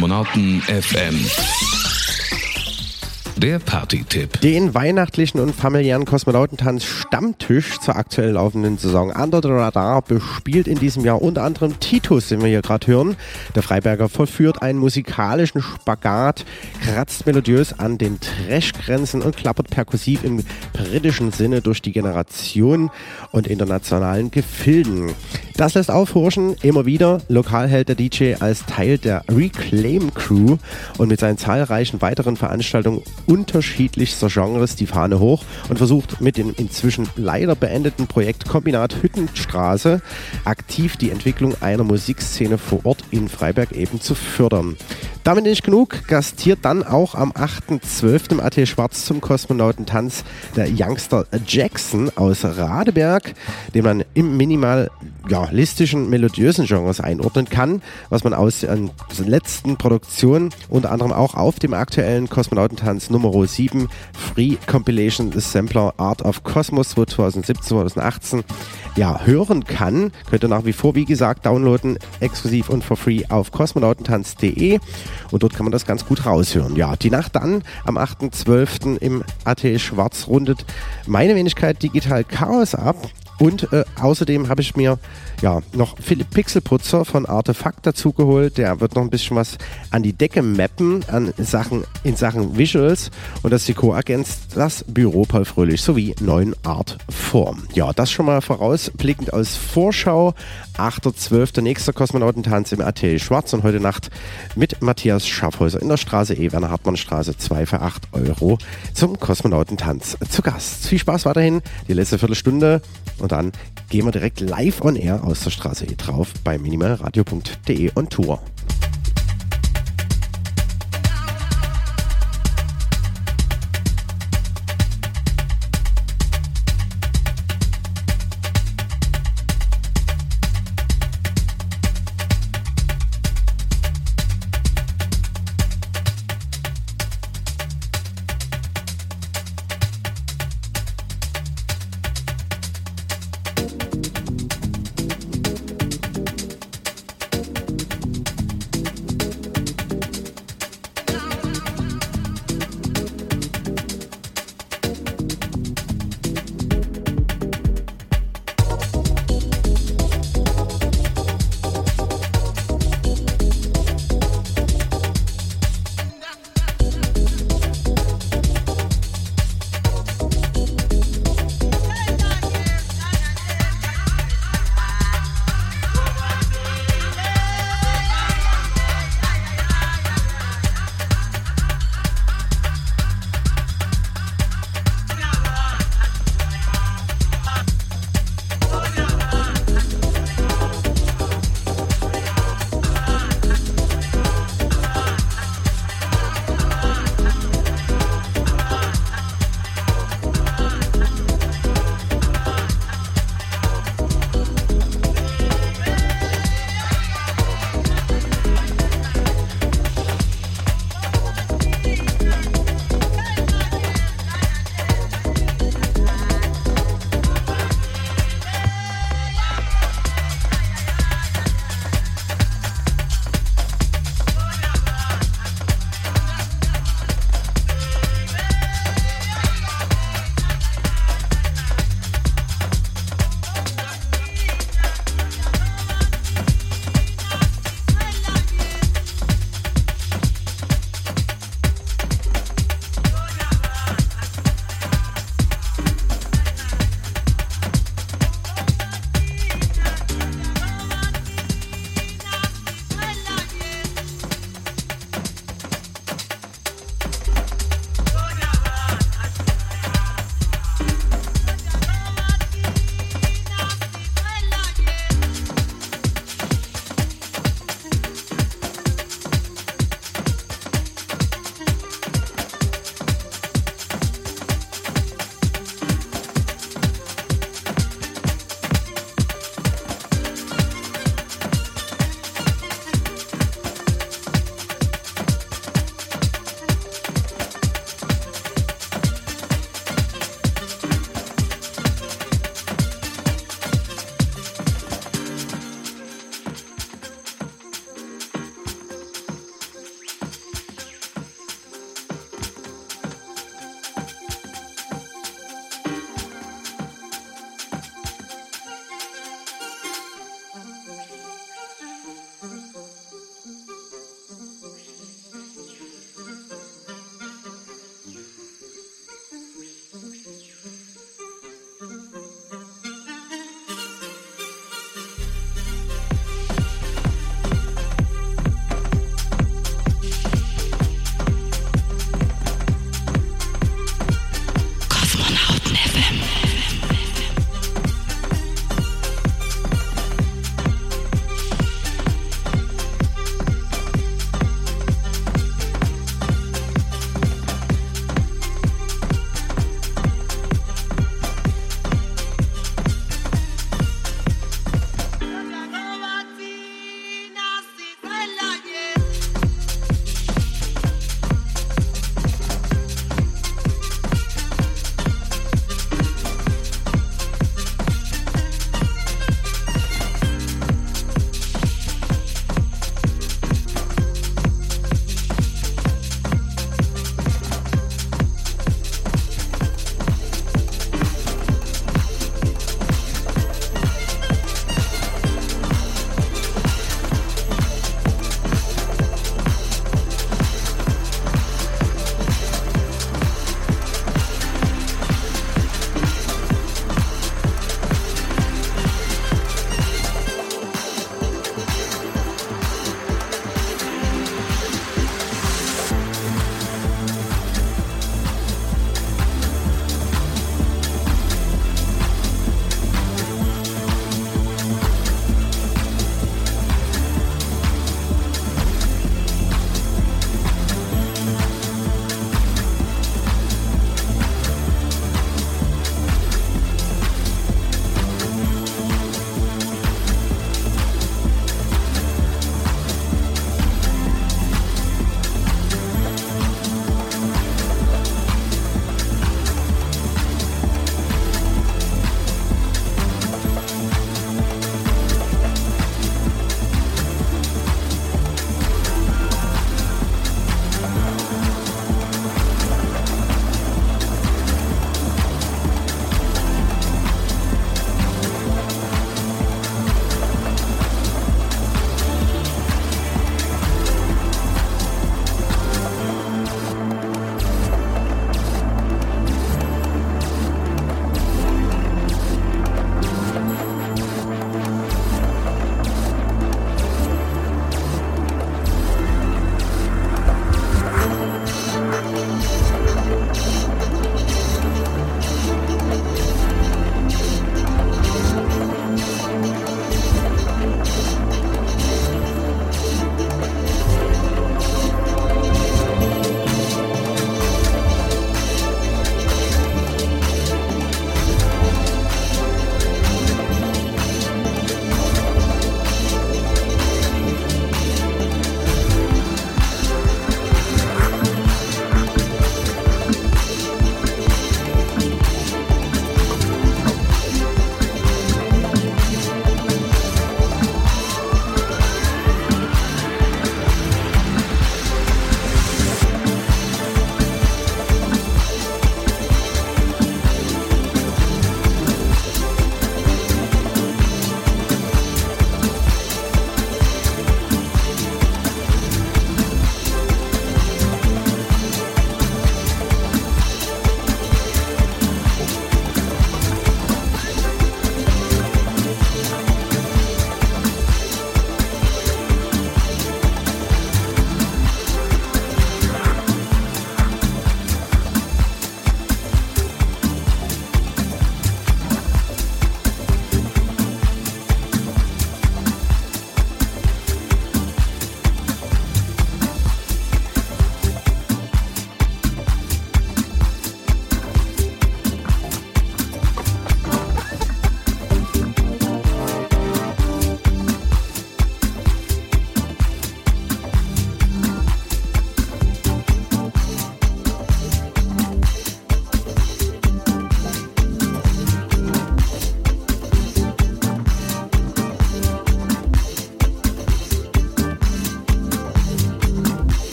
Kosmonauten FM. Der Party-Tipp. Den weihnachtlichen und familiären Kosmonautentanz Stammtisch zur aktuell laufenden Saison Under the Radar bespielt in diesem Jahr unter anderem Titus, den wir hier gerade hören. Der Freiberger vollführt einen musikalischen Spagat, kratzt melodiös an den Trash-Grenzen und klappert perkussiv im britischen Sinne durch die Generation und internationalen Gefilden. Das lässt aufhorchen, immer wieder. Lokal hält der DJ als Teil der Reclaim Crew und mit seinen zahlreichen weiteren Veranstaltungen unterschiedlichster Genres die Fahne hoch und versucht mit dem inzwischen leider beendeten Projekt Kombinat Hüttenstraße aktiv die Entwicklung einer Musikszene vor Ort in Freiberg eben zu fördern. Damit nicht genug, gastiert dann auch am 8.12. im AT Schwarz zum Kosmonautentanz der Youngster Jackson aus Radeberg, den man im minimalistischen, melodiösen Genres einordnen kann, was man aus den letzten Produktionen, unter anderem auch auf dem aktuellen Kosmonautentanz Nummer 7 Free Compilation Sampler Art of Cosmos 2017-2018 ja, hören kann. Könnt ihr nach wie vor, wie gesagt, downloaden, exklusiv und for free auf kosmonautentanz.de und dort kann man das ganz gut raushören. Ja, die Nacht dann am 8.12. im AT Schwarz rundet meine Wenigkeit Digital Chaos ab. Und äh, außerdem habe ich mir ja noch Philipp Pixelputzer von Artefakt dazu geholt. Der wird noch ein bisschen was an die Decke mappen an Sachen, in Sachen Visuals. Und das Siko ergänzt das Büro Paul Fröhlich sowie neuen Art Form. Ja, das schon mal vorausblickend als Vorschau. 8.12. nächster Kosmonautentanz im RTL Schwarz und heute Nacht mit Matthias Schaffhäuser in der Straße E. Werner Hartmann Straße 2 für 8 Euro zum Kosmonautentanz zu Gast. Viel Spaß weiterhin, die letzte Viertelstunde und dann gehen wir direkt live on air aus der Straße E drauf bei minimalradio.de on Tour.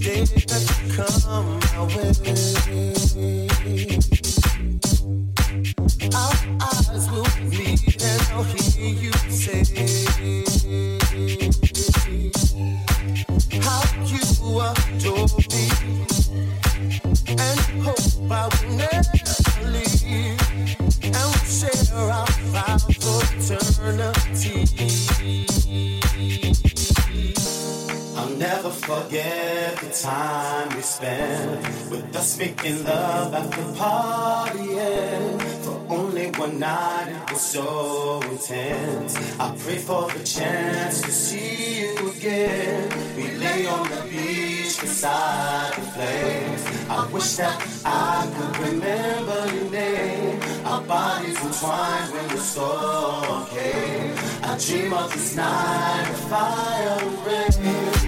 day that you come my way. Forget the time we spent with us making love after partying. For only one night, it was so intense. I pray for the chance to see you again. We lay on the beach beside the flames. I wish that I could remember your name. Our bodies entwined when the storm came. I dream of this night of fire and rain.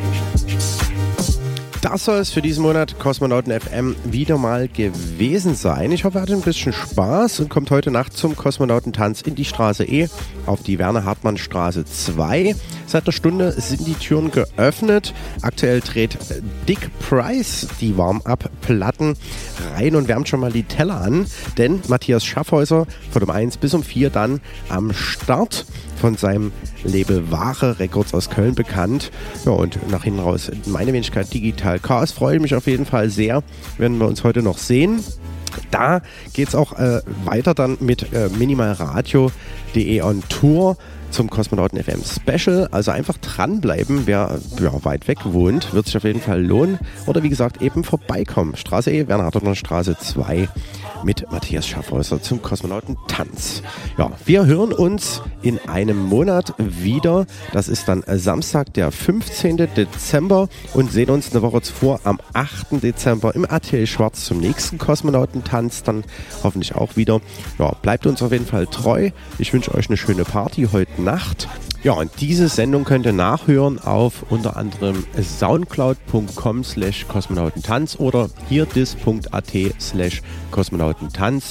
Das soll es für diesen Monat Kosmonauten FM wieder mal gewesen sein. Ich hoffe, ihr hattet ein bisschen Spaß und kommt heute Nacht zum Kosmonautentanz in die Straße E auf die Werner-Hartmann-Straße 2. Seit einer Stunde sind die Türen geöffnet. Aktuell dreht Dick Price die Warm-Up-Platten rein und wärmt schon mal die Teller an, denn Matthias Schaffhäuser von um 1 bis um 4 dann am Start von seinem Label Ware Records aus Köln bekannt. Ja, und nach hinten raus meine Wenigkeit Digital Chaos. Freue ich mich auf jeden Fall sehr, wenn wir uns heute noch sehen. Da geht es auch äh, weiter dann mit äh, minimalradio.de on Tour zum Kosmonauten FM Special. Also einfach dranbleiben, wer ja, weit weg wohnt, wird sich auf jeden Fall lohnen. Oder wie gesagt, eben vorbeikommen. Straße E, Werner Hartmann Straße 2 mit Matthias Schaffhäuser zum Kosmonautentanz. Ja, wir hören uns in einem Monat wieder. Das ist dann Samstag, der 15. Dezember und sehen uns eine Woche zuvor am 8. Dezember im Atelier Schwarz zum nächsten Kosmonautentanz. Dann hoffentlich auch wieder. Ja, bleibt uns auf jeden Fall treu. Ich wünsche euch eine schöne Party heute Nacht. Ja, und diese Sendung könnt ihr nachhören auf unter anderem soundcloud.com slash kosmonautentanz oder hierdis.at slash kosmonautentanz.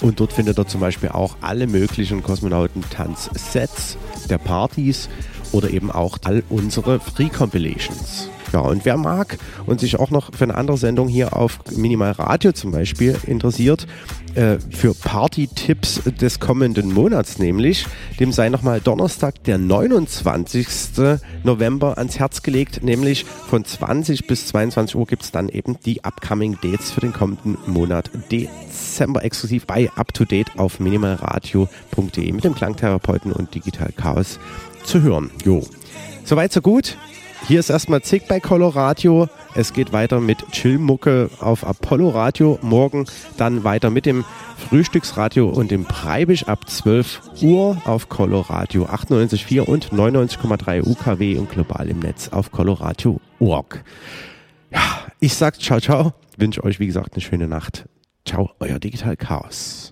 Und dort findet ihr zum Beispiel auch alle möglichen Kosmonautentanz-Sets der Partys oder eben auch all unsere Free Compilations. Ja, und wer mag und sich auch noch für eine andere Sendung hier auf Minimal Radio zum Beispiel interessiert, äh, für Party-Tipps des kommenden Monats nämlich, dem sei nochmal Donnerstag, der 29. November ans Herz gelegt, nämlich von 20 bis 22 Uhr gibt es dann eben die Upcoming Dates für den kommenden Monat Dezember exklusiv bei UpToDate auf minimalradio.de mit dem Klangtherapeuten und Digital Chaos zu hören. Jo. Soweit, so gut. Hier ist erstmal Zick bei Coloradio. Es geht weiter mit Chillmucke auf Apollo Radio. Morgen dann weiter mit dem Frühstücksradio und dem Preibisch ab 12 Uhr auf Coloradio 98,4 und 99,3 UKW und global im Netz auf coloradio.org. Ja, ich sag ciao, ciao. Wünsche euch, wie gesagt, eine schöne Nacht. Ciao, euer Digital Chaos.